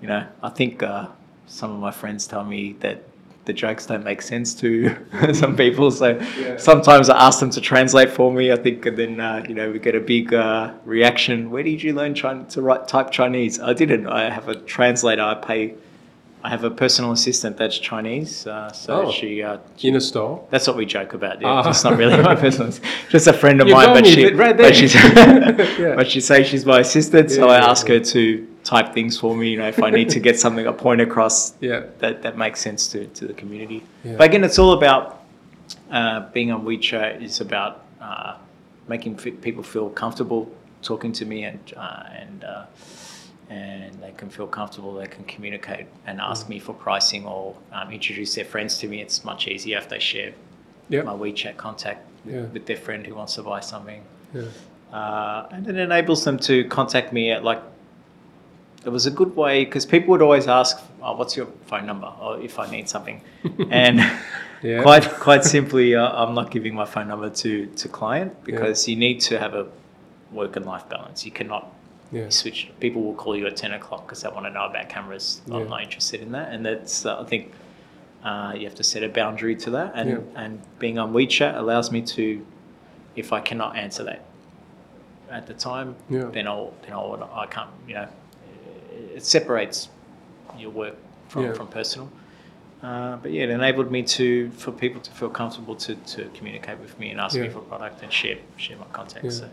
S1: you know, I think uh, some of my friends tell me that the jokes don't make sense to some people. So
S2: Yeah.
S1: sometimes I ask them to translate for me. I think, and then uh, you know we get a big uh, reaction. Where did you learn Chin- to write type Chinese? I didn't. I have a translator. I pay. I have a personal assistant that's Chinese. Uh, so
S2: Oh.
S1: she. Uh,
S2: In a store.
S1: that's what we joke about. Yeah,
S2: Ah.
S1: it's not really my personal. Just a friend of
S2: You
S1: mine, but she,
S2: right
S1: but she's,
S2: Yeah.
S1: but she says she's my assistant, so I
S2: yeah,
S1: ask her to type things for me. You know, if I need to get something, a point across
S2: Yeah.
S1: that that makes sense to to the community.
S2: Yeah.
S1: But again, it's all about uh, being on WeChat. Is about uh, making f- people feel comfortable talking to me and uh, and. And they can feel comfortable. They can communicate and ask me for pricing or um, introduce their friends to me. It's much easier if they share
S2: Yeah.
S1: my WeChat contact
S2: Yeah.
S1: with their friend who wants to buy something.
S2: Yeah.
S1: Uh, and it enables them to contact me at like, it was a good way because people would always ask, oh, what's your phone number? Or if I need something. and
S2: Yeah.
S1: quite, quite simply, uh, I'm not giving my phone number to, to client because you need to have a work and life balance. You cannot
S2: Yeah.
S1: switch. People will call you at 10 o'clock because they want to know about cameras.
S2: Yeah.
S1: I'm not interested in that. And that's, uh, I think, uh, you have to set a boundary to that. And,
S2: Yeah.
S1: and being on WeChat allows me to, if I cannot answer that at the time,
S2: Yeah.
S1: then I'll, then I'll, I can't, you know, it separates your work from, from personal. Uh, but yeah, it enabled me to for people to feel comfortable to, to communicate with me and ask me for product and share share my contacts. So,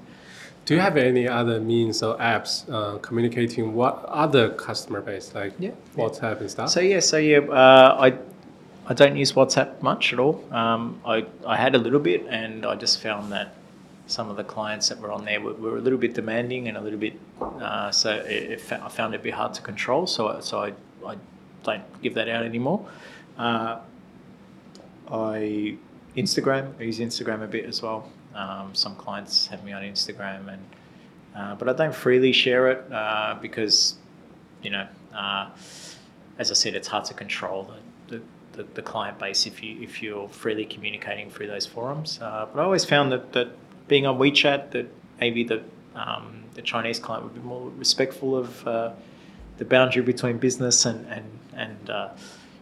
S2: Do you have any other means or apps uh, communicating what other customer base like
S1: Yeah.
S2: WhatsApp and stuff?
S1: So yeah, so yeah, uh, I I don't use WhatsApp much at all. Um, I I had a little bit, and I just found that some of the clients that were on there were, were a little bit demanding and a little bit. Uh, so it, it, I found it a bit hard to control. So I- so I I don't give that out anymore. Uh, I Instagram. I use Instagram a bit as well. Um, some clients have me on Instagram, and uh, but I don't freely share it uh, because you know, uh, as I said, it's hard to control the, the, the, client base if you if you're freely communicating through those forums. Uh, but I always found that, that being on WeChat, that maybe the um, the Chinese client would be more respectful of uh, the boundary between business and and and uh,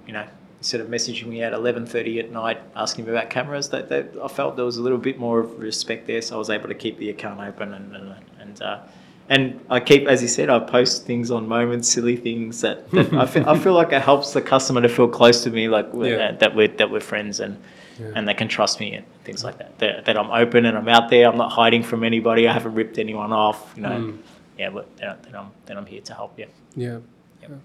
S1: you know. Instead of messaging me at eleven thirty at night asking me about cameras, that, that I felt there was a little bit more of respect there, so I was able to keep the account open and and, and uh, and I keep, as you said, I post things on moments, silly things that, that I, feel, I feel like it helps the customer to feel close to me, like
S2: Yeah.
S1: that, that we're that we're friends and
S2: Yeah.
S1: and they can trust me and things like that. that. That I'm open and I'm out there. I'm not hiding from anybody. I haven't ripped anyone off. You know,
S2: Mm.
S1: yeah, but then, then I'm then I'm here to help you.
S2: Yeah.
S1: Yep.
S2: yeah.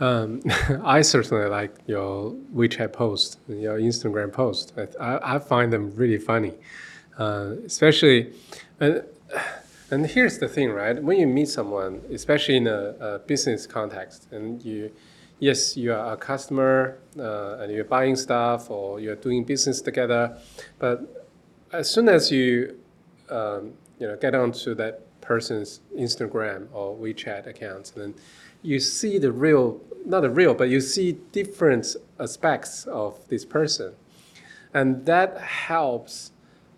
S2: Um, I certainly like your WeChat post, your Instagram post. I, I, find them really funny, uh, especially. And, and here's the thing, right? When you meet someone, especially in a, a business context, and you, yes, you are a customer uh, and you're buying stuff or you're doing business together, but as soon as you um, you know get onto that person's Instagram or WeChat accounts, and then you see the real, not the real, but you see different aspects of this person, and that helps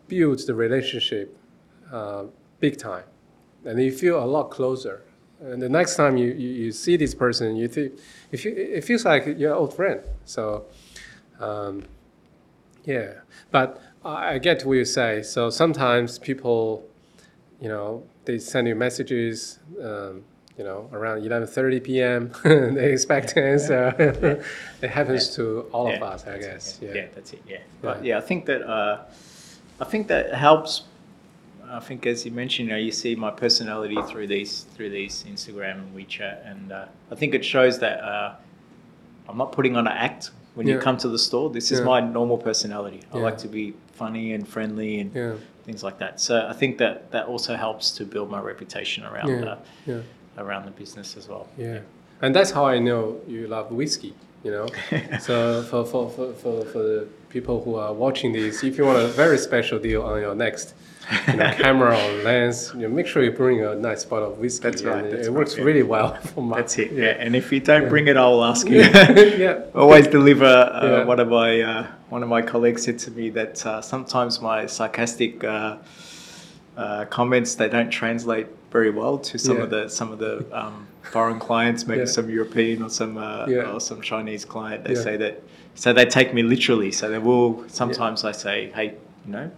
S2: build the relationship uh, big time, and you feel a lot closer. And the next time you, you, you see this person, you think if you, it feels like you're old friend. So. Um, yeah, but I I get what you say. So sometimes people, you know, they send you messages, um, you know, around 11:30 p.m. they expect an answer. it happens to all of us, I
S1: that's it,
S2: guess.
S1: Yeah.
S2: Yeah.
S1: yeah, that's it. Yeah, but
S2: Yeah.
S1: yeah, I think that uh, I think that helps. I think, as you mentioned, you know, you see my personality through these through these Instagram and WeChat, and uh, I think it shows that uh, I'm not putting on an act when you come to the store, this is
S2: Yeah.
S1: my normal personality. I like to be funny and friendly and
S2: Yeah.
S1: things like that. So I think that that also helps to build my reputation around
S2: Yeah. Yeah.
S1: around the business as well.
S2: Yeah, and that's how I know you love whiskey. You know, so for, for, for, for, for the people who are watching this, if you want a very special deal on your next you know, camera or lens, you know, make sure you bring a nice bottle of whiskey.
S1: That's right, that's
S2: it
S1: right,
S2: works
S1: yeah.
S2: really well for my.
S1: That's it. Yeah. And if you don't bring it, I'll ask you.
S2: yeah.
S1: Always deliver. Uh,
S2: Yeah.
S1: One of my uh, one of my colleagues said to me that uh, sometimes my sarcastic uh, uh, comments they don't translate very well to some of the some of the um, foreign clients, maybe
S2: Yeah.
S1: some European or some uh,
S2: Yeah.
S1: or some Chinese client. They
S2: Yeah.
S1: say that so they take me literally. So they will sometimes I say, hey, you know,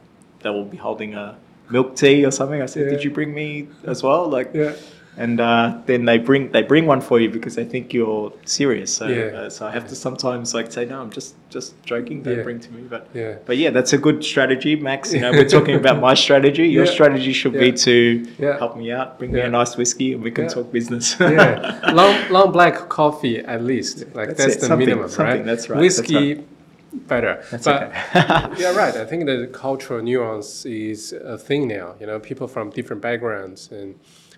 S1: they will be holding a milk tea or something. I said,
S2: Yeah.
S1: did you bring me as well? Like
S2: Yeah.
S1: And uh, then they bring they bring one for you because they think you're serious. So
S2: Yeah.
S1: uh, so I have to sometimes like say no, I'm just just joking. Don't
S2: Yeah.
S1: bring to me, but
S2: Yeah.
S1: but yeah, that's a good strategy, Max. You know, we're talking about my strategy. Your
S2: Yeah.
S1: strategy should be to help me out, bring me a nice whiskey, and we can talk business.
S2: yeah, long long black coffee at least. Like
S1: That's
S2: that's, the
S1: something-
S2: minimum,
S1: something,
S2: right?
S1: that's right, that's
S2: Whiskey, better.
S1: That's
S2: but
S1: okay.
S2: yeah, right. I think the cultural nuance is a thing now. You know, people from different backgrounds and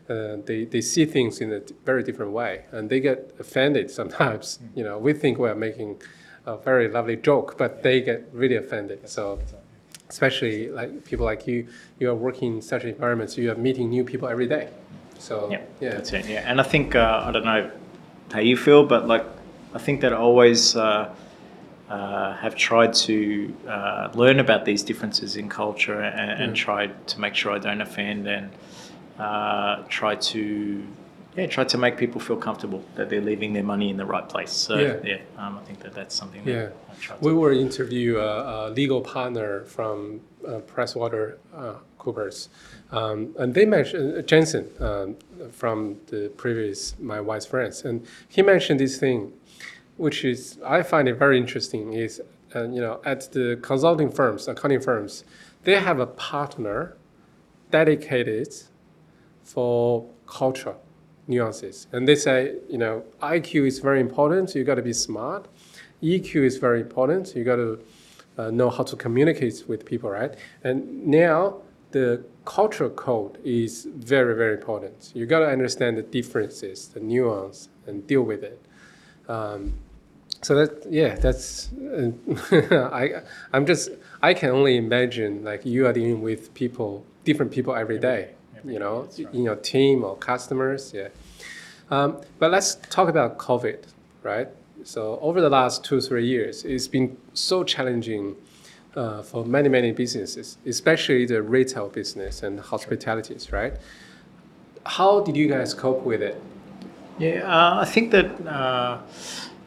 S2: uh, they they see things in a very different way, and they get offended sometimes. You know, we think we're making a very lovely joke, but they get really offended. So. Especially like people like you, you are working in such environments. You are meeting new people every day. So
S1: Yeah,
S2: yeah,
S1: that's it. Yeah, and I think uh, I don't know how you feel, but like I think that I always uh, uh, have tried to uh, learn about these differences in culture and, and
S2: Yeah.
S1: try to make sure I don't offend and uh, try to yeah try to make people feel comfortable that they're leaving their money in the right place. So
S2: Yeah.
S1: yeah, um, I think that that's something
S2: Yeah.
S1: that I try to.
S2: We will interview a, a legal partner from uh, Pricewater uh, Coopers, um, and they mentioned uh, Jensen um, from the previous my wife's friends, and he mentioned this thing, which is I find it very interesting. Is uh, you know at the consulting firms, accounting firms, they have a partner dedicated for culture nuances. And they say, you know, IQ is very important. so You got to be smart. EQ is very important. so You got to uh, know how to communicate with people, right? And now the cultural code is very, very important. You got to understand the differences, the nuance, and deal with it. Um, so that yeah, that's uh, I I'm just I can only imagine like you are dealing with people, different people every day. You know,
S1: right.
S2: in your team or customers. Yeah. Um, but let's talk about COVID, right? So over the last two three years, it's been so challenging uh, for many many businesses, especially the retail business and hospitalities, right? How did you guys cope with it?
S1: Yeah, uh, I think that uh,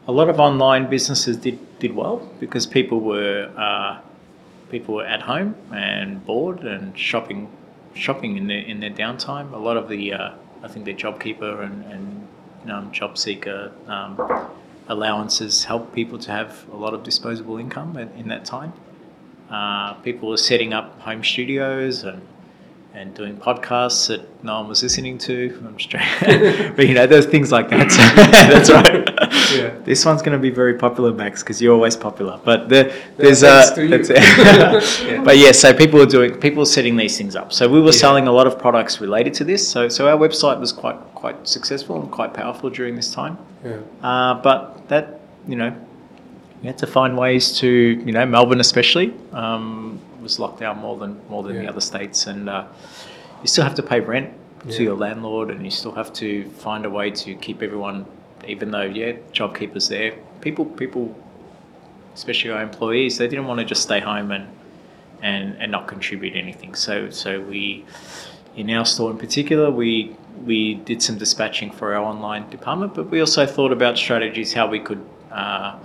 S1: a lot of online businesses did, did well because people were uh, people were at home and bored and shopping shopping in their in their downtime. A lot of the uh, I think the JobKeeper and, and um, job seeker um, allowances help people to have a lot of disposable income in, in that time. Uh, people are setting up home studios and and doing podcasts that no one was listening to. I'm straight, but you know, there's things like that. that's right.
S2: Yeah.
S1: This one's going to be very popular, Max, because you're always popular. But the, there's uh, that's it. But yeah, so people were doing, people were setting these things up. So we were
S2: Yeah.
S1: selling a lot of products related to this. So so our website was quite quite successful and quite powerful during this time.
S2: Yeah.
S1: Uh, but that, you know, you had to find ways to, you know, Melbourne especially um, was locked down more than more than the other states, and uh, you still have to pay rent
S2: Yeah.
S1: to your landlord, and you still have to find a way to keep everyone, even though yeah, JobKeeper's there. People, people, especially our employees, they didn't want to just stay home and and and not contribute anything. So so we, in our store in particular, we we did some dispatching for our online department, but we also thought about strategies how we could. Uh,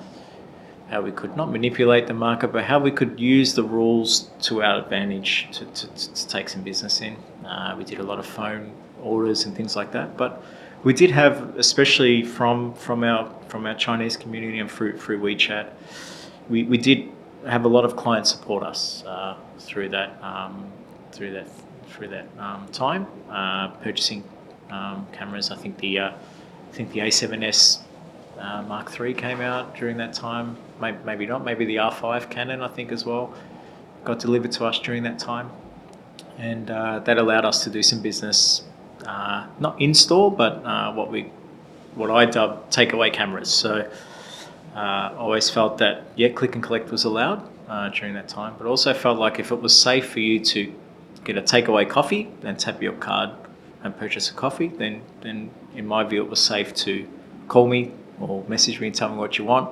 S1: how we could not manipulate the market, but how we could use the rules to our advantage to, to, to take some business in. Uh, we did a lot of phone orders and things like that, but we did have, especially from from our from our Chinese community and through through WeChat, we, we did have a lot of clients support us uh, through that um, through that through that um, time uh, purchasing um, cameras. I think the uh, I think the A7S uh, Mark III came out during that time. maybe, not. Maybe the R5 Canon, I think, as well, got delivered to us during that time, and uh, that allowed us to do some business, uh, not in store, but uh, what we, what I dub takeaway cameras. So. Uh, always felt that yeah, click and collect was allowed uh, during that time, but also felt like if it was safe for you to get a takeaway coffee and tap your card and purchase a coffee, then then in my view it was safe to call me or message me and tell me what you want.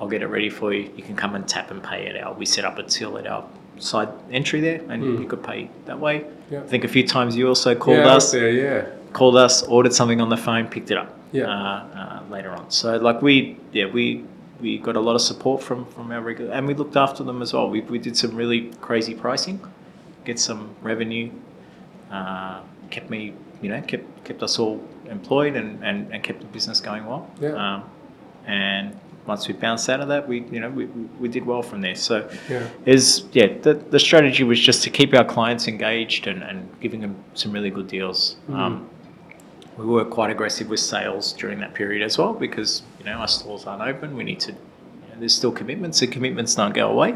S1: I'll get it ready for you. You can come and tap and pay at our. We set up a till at our side entry there, and
S2: Mm.
S1: you could pay that way.
S2: Yeah.
S1: I think a few times you also called
S2: yeah,
S1: us
S2: there, yeah.
S1: called us, ordered something on the phone, picked it up.
S2: Yeah.
S1: Uh, uh, later on, so like we, yeah, we we got a lot of support from from our regular, and we looked after them as well. We we did some really crazy pricing, get some revenue, uh, kept me, you know, kept kept us all employed and and, and kept the business going well.
S2: Yeah.
S1: Um, and once we bounced out of that, we you know we, we did well from there. So
S2: Yeah.
S1: is yeah the, the strategy was just to keep our clients engaged and, and giving them some really good deals um, we were quite aggressive with sales during that period as well because you know our stores aren't open we need to you know, there's still commitments and commitments don't go away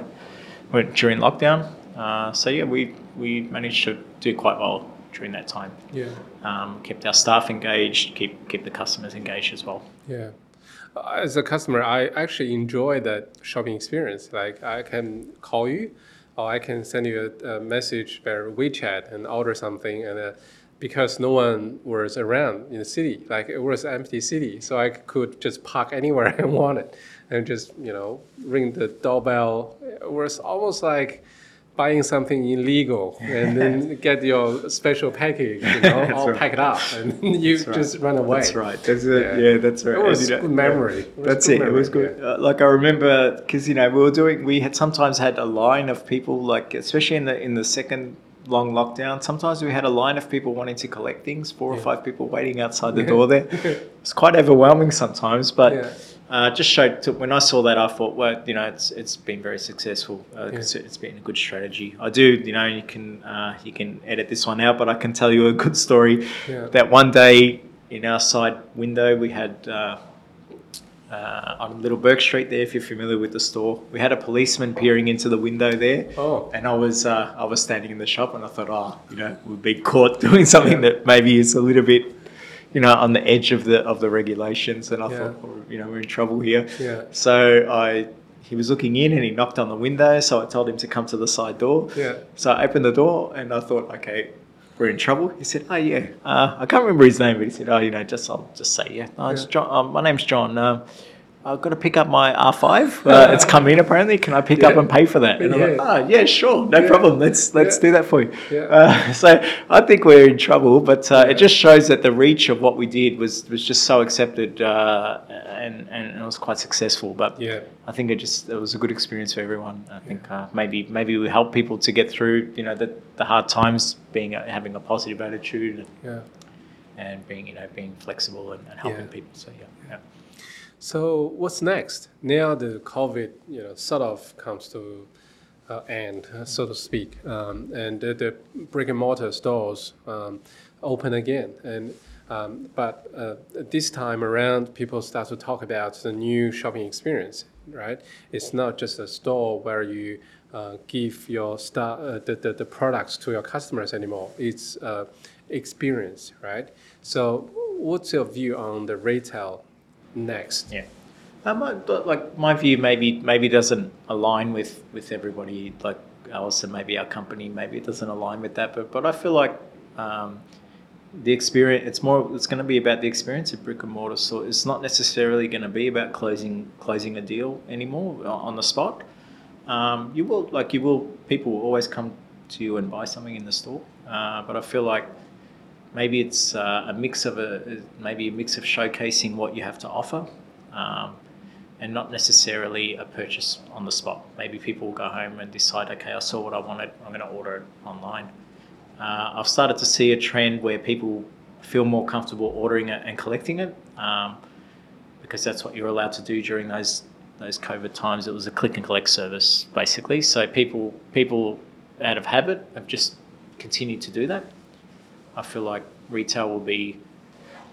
S1: We're during lockdown uh, so yeah we we managed to do quite well during that time
S2: Yeah.
S1: um, kept our staff engaged keep keep the customers engaged as well
S2: Yeah. Uh, As a customer, I actually enjoy that shopping experience. Like I can call you, or I can send you a, a message via WeChat and order something, and uh, because no one was around in the city, like it was an empty city, so I could just park anywhere I wanted, and just you know ring the doorbell. It was almost like buying something illegal and then get your special package, you know,
S1: That's
S2: all
S1: right.
S2: packed up, and you
S1: That's right.
S2: just run away.
S1: That's right. That's
S2: it.
S1: it.
S2: Yeah,
S1: Yeah, that's right.
S2: It was
S1: And, you know,
S2: good memory. It was
S1: That's
S2: good
S1: it. It was
S2: memory,
S1: good. Uh, like I remember, because you know we were doing. We had sometimes had a line of people, like especially in the in the second long lockdown. Sometimes we had a line of people wanting to collect things. Four or five people waiting outside the
S2: Yeah.
S1: door there. It's quite overwhelming sometimes, but. Uh, just showed to, when I saw that, I thought, well, you know, it's it's been very successful. Uh,
S2: Yeah.
S1: it's, been a good strategy. I do, you know, you can uh, you can edit this one out, but I can tell you a good story.
S2: Yeah.
S1: That one day in our side window, we had uh, uh, on Little Bourke Street there. If you're familiar with the store, we had a policeman peering into the window there.
S2: Oh.
S1: And I was uh, I was standing in the shop, and I thought, oh, you know, we've been caught doing something
S2: Yeah.
S1: that maybe is a little bit, you know, on the edge of the of the regulations. And I
S2: Yeah.
S1: thought, oh, you know, we're in trouble here.
S2: Yeah.
S1: So I. He was looking in and he knocked on the window, so I told him to come to the side door.
S2: Yeah.
S1: So I opened the door and I thought, okay, we're in trouble. He said, oh yeah, uh, I can't remember his name, but he said, oh, you know, just I'll just say yeah. No, it's
S2: Yeah.
S1: John. Um, my name's John. Um, I've got to pick up my R5. Uh, it's come in apparently. Can I pick up and pay for that? And I'm like,
S2: Yeah.
S1: ah, yeah, sure, no
S2: Yeah.
S1: problem. Let's let's
S2: Yeah.
S1: do that for you.
S2: Yeah.
S1: Uh, so I think we're in trouble, but uh,
S2: Yeah.
S1: it just shows that the reach of what we did was was just so accepted uh, and and it was quite successful. But
S2: Yeah.
S1: I think it just it was a good experience for everyone. I think uh, maybe maybe we help people to get through you know the, the hard times, being having a positive attitude and,
S2: Yeah.
S1: and being you know being flexible and, and helping
S2: Yeah.
S1: people. So yeah, yeah.
S2: So what's next? Now the COVID, you know, sort of comes to uh, end, so to speak, um, and the, the brick and mortar stores um, open again. And um, but uh, this time around, people start to talk about the new shopping experience, right? It's not just a store where you uh, give your star, uh, the, the, the products to your customers anymore. It's uh, experience, right? So what's your view on the retail next?
S1: Yeah. Um, but, like my view maybe maybe doesn't align with with everybody like ours and maybe our company maybe it doesn't align with that but but I feel like um, the experience it's more it's going to be about the experience of brick and mortar so it's not necessarily going to be about closing closing a deal anymore on the spot um, you will like you will people will always come to you and buy something in the store uh, but I feel like maybe it's uh, a mix of a maybe a mix of showcasing what you have to offer um, and not necessarily a purchase on the spot. Maybe people will go home and decide okay i saw what i wanted i'm going to order it online. Uh, i've started to see a trend where people feel more comfortable ordering it and collecting it um, because that's what you're allowed to do during those those covid times. It was a click and collect service basically. So people people out of habit have just continued to do that I feel like retail will be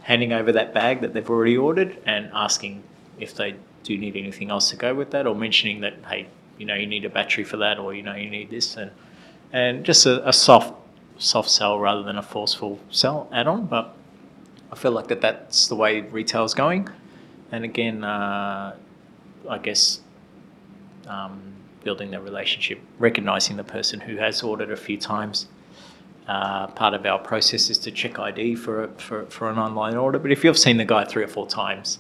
S1: handing over that bag that they've already ordered and asking if they do need anything else to go with that, or mentioning that hey, you know, you need a battery for that, or you know, you need this, and and just a, a soft soft sell rather than a forceful sell add on. But I feel like that that's the way retail is going, and again, uh, I guess. Um, building that relationship, recognizing the person who has ordered a few times. Uh, part of our process is to check ID for, a, for for an online order. But if you've seen the guy three or four times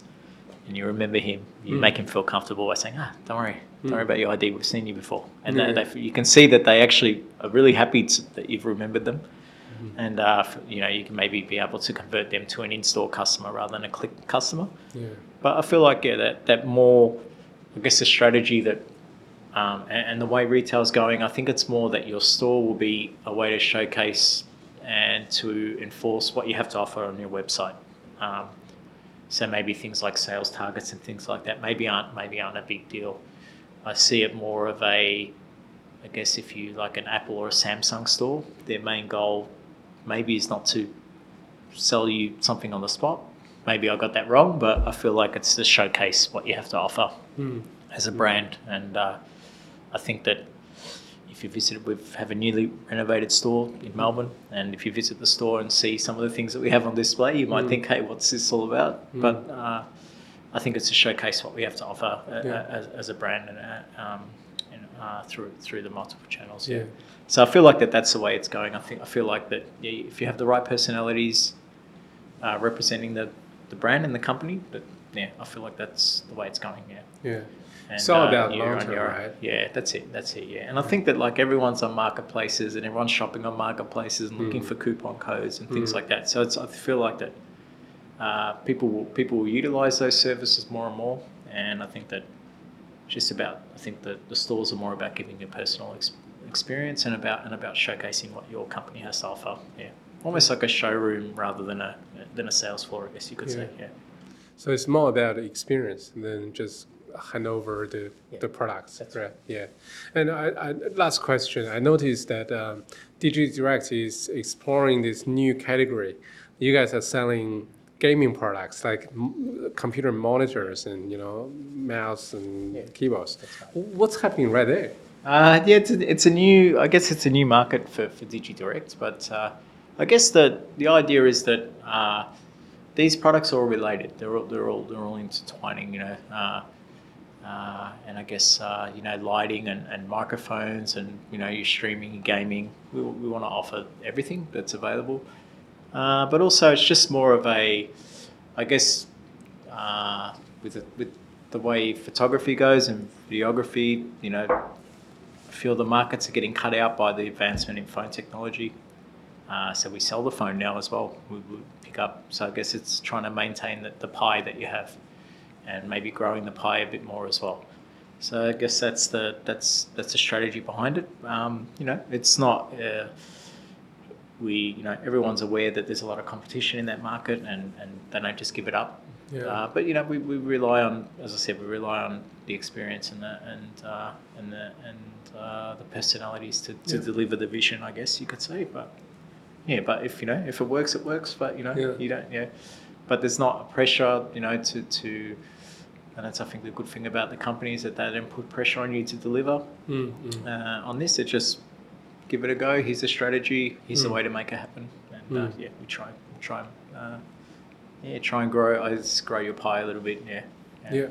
S1: and you remember him, you
S2: Mm.
S1: make him feel comfortable by saying, "Ah, don't worry, don't worry
S2: Mm.
S1: about your ID. We've seen you before." And
S2: Yeah.
S1: they, they, you can see that they actually are really happy to, that you've remembered them.
S2: Mm-hmm.
S1: And uh, you know you can maybe be able to convert them to an in-store customer rather than a click customer.
S2: Yeah.
S1: But I feel like yeah, that that more, I guess, the strategy that, um, and, and the way retail's going, I think it's more that your store will be a way to showcase and to enforce what you have to offer on your website. Um, so maybe things like sales targets and things like that maybe aren't maybe aren't a big deal. I see it more of a, I guess if you like an Apple or a Samsung store, their main goal maybe is not to sell you something on the spot. Maybe I got that wrong, but I feel like it's to showcase what you have to offer
S2: Mm.
S1: as a brand. And uh, I think that if you visit, we have a newly renovated store in Melbourne, and if you visit the store and see some of the things that we have on display, you might
S2: Mm.
S1: think, "Hey, what's this all about?"
S2: Mm.
S1: But uh, I think it's to showcase what we have to offer uh,
S2: Yeah.
S1: as, as a brand and uh, um, and, uh, through through the multiple channels.
S2: Yeah.
S1: So I feel like that that's the way it's going. I think I feel like that yeah, if you have the right personalities uh, representing the, the brand and the company, that yeah, I feel like that's the way it's going. Yeah.
S2: Yeah.
S1: And,
S2: It's all
S1: uh,
S2: about
S1: you're
S2: long-term, right?
S1: Yeah, that's it. That's it. Yeah, and I think that like everyone's on marketplaces and everyone's shopping on marketplaces and looking
S2: Mm.
S1: for coupon codes and things
S2: Mm.
S1: like that. So it's I feel like that uh, people will people will utilize those services more and more, and I think that just about I think that the stores are more about giving you a personal ex- experience and about and about showcasing what your company has to offer. Yeah, almost like a showroom rather than a than a sales floor, I guess you could say.
S2: Yeah.
S1: Yeah.
S2: So it's more about experience than just hand over the,
S1: Yeah.
S2: the products,
S1: That's
S2: right? Yeah. And I, I, last question, I noticed that um, DigiDirect is exploring this new category. You guys are selling gaming products like m- computer monitors and you know mouse and
S1: Yeah.
S2: keyboards.
S1: Right.
S2: What's happening right there?
S1: Uh, yeah, it's a, it's a new. I guess it's a new market for for DigiDirect, but uh, I guess the the idea is that uh, these products are all related. They're all they're all they're all intertwining. You know, uh, and I guess uh, you know lighting and, and microphones and you know your streaming and gaming. We, we want to offer everything that's available, uh, but also it's just more of a, I guess, uh, with the, with the way photography goes and videography. You know, I feel the markets are getting cut out by the advancement in phone technology. Uh, so we sell the phone now as well. We, we pick up. So I guess it's trying to maintain the, the pie that you have, and maybe growing the pie a bit more as well. So I guess that's the that's that's the strategy behind it. Um, you know, it's not. Uh, we you know everyone's aware that there's a lot of competition in that market, and and they don't just give it up.
S2: Yeah.
S1: Uh, but you know, we, we rely on, as I said, we rely on the experience and the and uh, and the and uh, the personalities to, to
S2: Yeah.
S1: deliver the vision. I guess you could say, but yeah, but if you know if it works, it works. But you know,
S2: Yeah.
S1: you don't. Yeah, but there's not a pressure. You know, to to. And that's, I think, the good thing about the company is that they don't put pressure on you to deliver
S2: Mm, mm.
S1: uh, on this. It just give it a go. Here's the strategy. Here's the
S2: Mm.
S1: way to make it happen. And uh,
S2: Mm.
S1: yeah, we try, we try, uh, yeah, try and grow. I just grow your pie a little bit. Yeah.
S2: Yeah,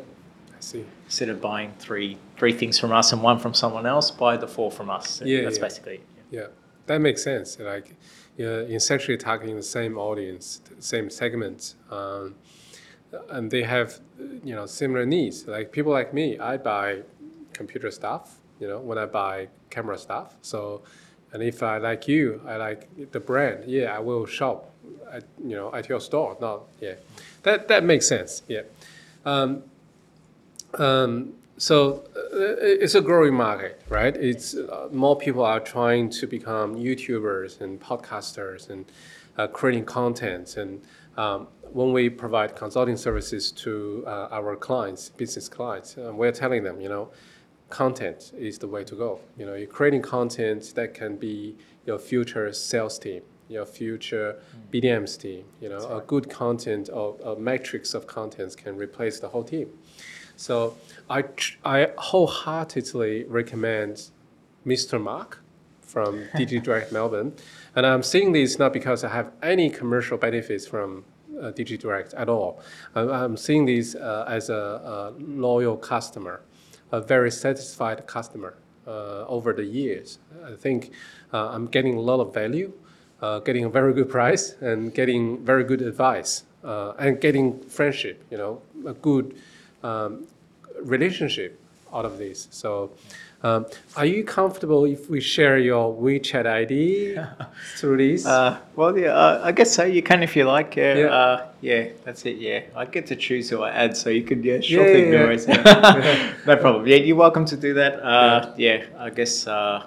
S2: I see.
S1: Instead of buying three three things from us and one from someone else, buy the four from us.
S2: Yeah,
S1: that's
S2: yeah.
S1: basically it. Yeah.
S2: Yeah, that makes sense. Like, you're essentially targeting the same audience, the same segment, um, and they have, you know, similar needs. Like people like me, I buy computer stuff. You know, when I buy camera stuff. So, and if I like you, I like the brand. Yeah, I will shop, at, you know, at your store. Not yeah, that that makes sense. Yeah. Um, um, so uh, it's a growing market, right? It's uh, more people are trying to become YouTubers and podcasters and uh, creating content. And um, when we provide consulting services to uh, our clients, business clients, uh, we're telling them, you know, content is the way to go. You know, you're creating content that can be your future sales team. your future BDM's team. You know, a good content or a matrix of contents can replace the whole team. So I, tr- I wholeheartedly recommend Mr. Mark from DigiDirect Melbourne. And I'm saying this not because I have any commercial benefits from uh, DigiDirect at all. I'm, I'm seeing this uh, as a, a loyal customer, a very satisfied customer uh, over the years. I think uh, I'm getting a lot of value, uh, getting a very good price, and getting very good advice, uh, and getting friendship. You know, a good um, relationship out of this. So, um, are you comfortable if we share your WeChat ID through this?
S1: Uh, well, yeah, uh, I guess so. You can if you like. Yeah,
S2: Yeah.
S1: Uh, yeah, that's it. Yeah, I get to choose who I add, so you could yeah, sure
S2: Yeah,
S1: thing,
S2: yeah,
S1: no
S2: yeah.
S1: no problem. Yeah, you're welcome to do that. Uh, yeah. I guess uh,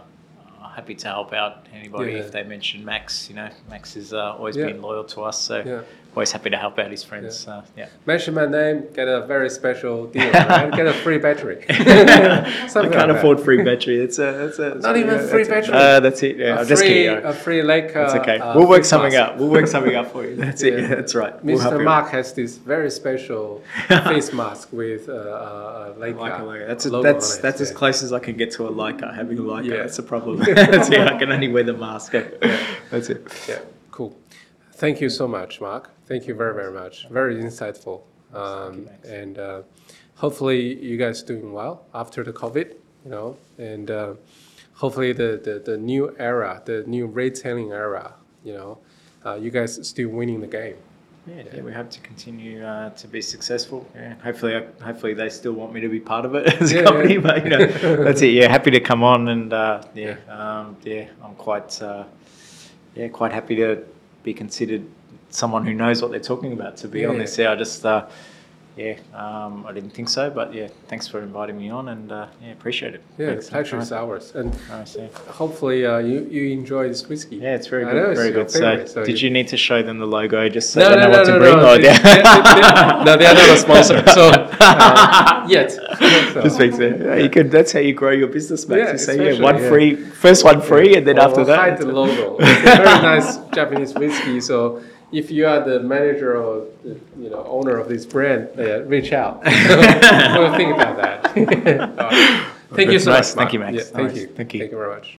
S1: happy to help out anybody
S2: Yeah.
S1: if they mention Max. You know, Max has uh, always
S2: Yeah.
S1: been loyal to us, so
S2: Yeah.
S1: Always happy to help out his friends. Uh, yeah.
S2: Mention my name, get a very special deal, right? get a free battery.
S1: I can't
S2: like
S1: afford free battery. It's a, it's a,
S2: Not even
S1: yeah,
S2: free battery.
S1: Uh, that's it. Yeah,
S2: a
S1: I'm just kidding.
S2: a free.
S1: That's
S2: uh,
S1: okay.
S2: uh,
S1: we'll work something
S2: mask.
S1: out. We'll work something out for you. That's it.
S2: Yeah.
S1: Yeah, that's right. We'll
S2: Mr. Mark has this very special face mask with uh, uh, uh, Leica
S1: Like a logo. That's
S2: logo
S1: that's that's as close as I can get to a Leica. Having a Leica,
S2: Yeah.
S1: that's a problem. that's it. I can only wear the mask. That's it.
S2: Yeah. Thank you so much, Mark. Thank you very, very much. Very insightful. Um, and uh, hopefully you guys doing well after the COVID, you know, and uh, hopefully the, the, the new era, the new retailing era, you know, uh, you guys still winning the game.
S1: Yeah, yeah, we hope to continue uh, to be successful. Yeah, hopefully, hopefully they still want me to be part of it as
S2: Yeah,
S1: a company.
S2: yeah.
S1: But you know, that's it. Yeah, happy to come on and uh, yeah, um, yeah, I'm quite uh, yeah quite happy to be considered someone who knows what they're talking about. To be
S2: Yeah.
S1: on this, yeah, I just uh, yeah, um, I didn't think so, but yeah, thanks for inviting me on and uh, yeah, appreciate it.
S2: Yeah,
S1: Thanks.
S2: the pleasure is ours. And
S1: Nice, yeah.
S2: hopefully uh, you, you enjoy this whiskey.
S1: Yeah, it's very
S2: I
S1: good. very good.
S2: favorite,
S1: so,
S2: so
S1: did
S2: you-
S1: you need to show them the logo just so
S2: No,
S1: they
S2: no,
S1: know
S2: no,
S1: what to bring?
S2: no.
S1: or-
S2: They, they, they, no, they are not a sponsor. So uh, yet. So-
S1: Just makes it. yeah, You could. That's how you grow your business, Max.
S2: Yeah,
S1: you say, yeah, one
S2: yeah.
S1: free, first one free, and then
S2: Or
S1: after that,
S2: hide the logo. It's a very nice Japanese whiskey. So if you are the manager or the, you know owner of this brand, uh, reach out. we'll think about that. All right. Thank you so
S1: Nice.
S2: much.
S1: Thank you, Max.
S2: Yeah, thank
S1: Nice.
S2: you.
S1: Thank you.
S2: Thank you very much.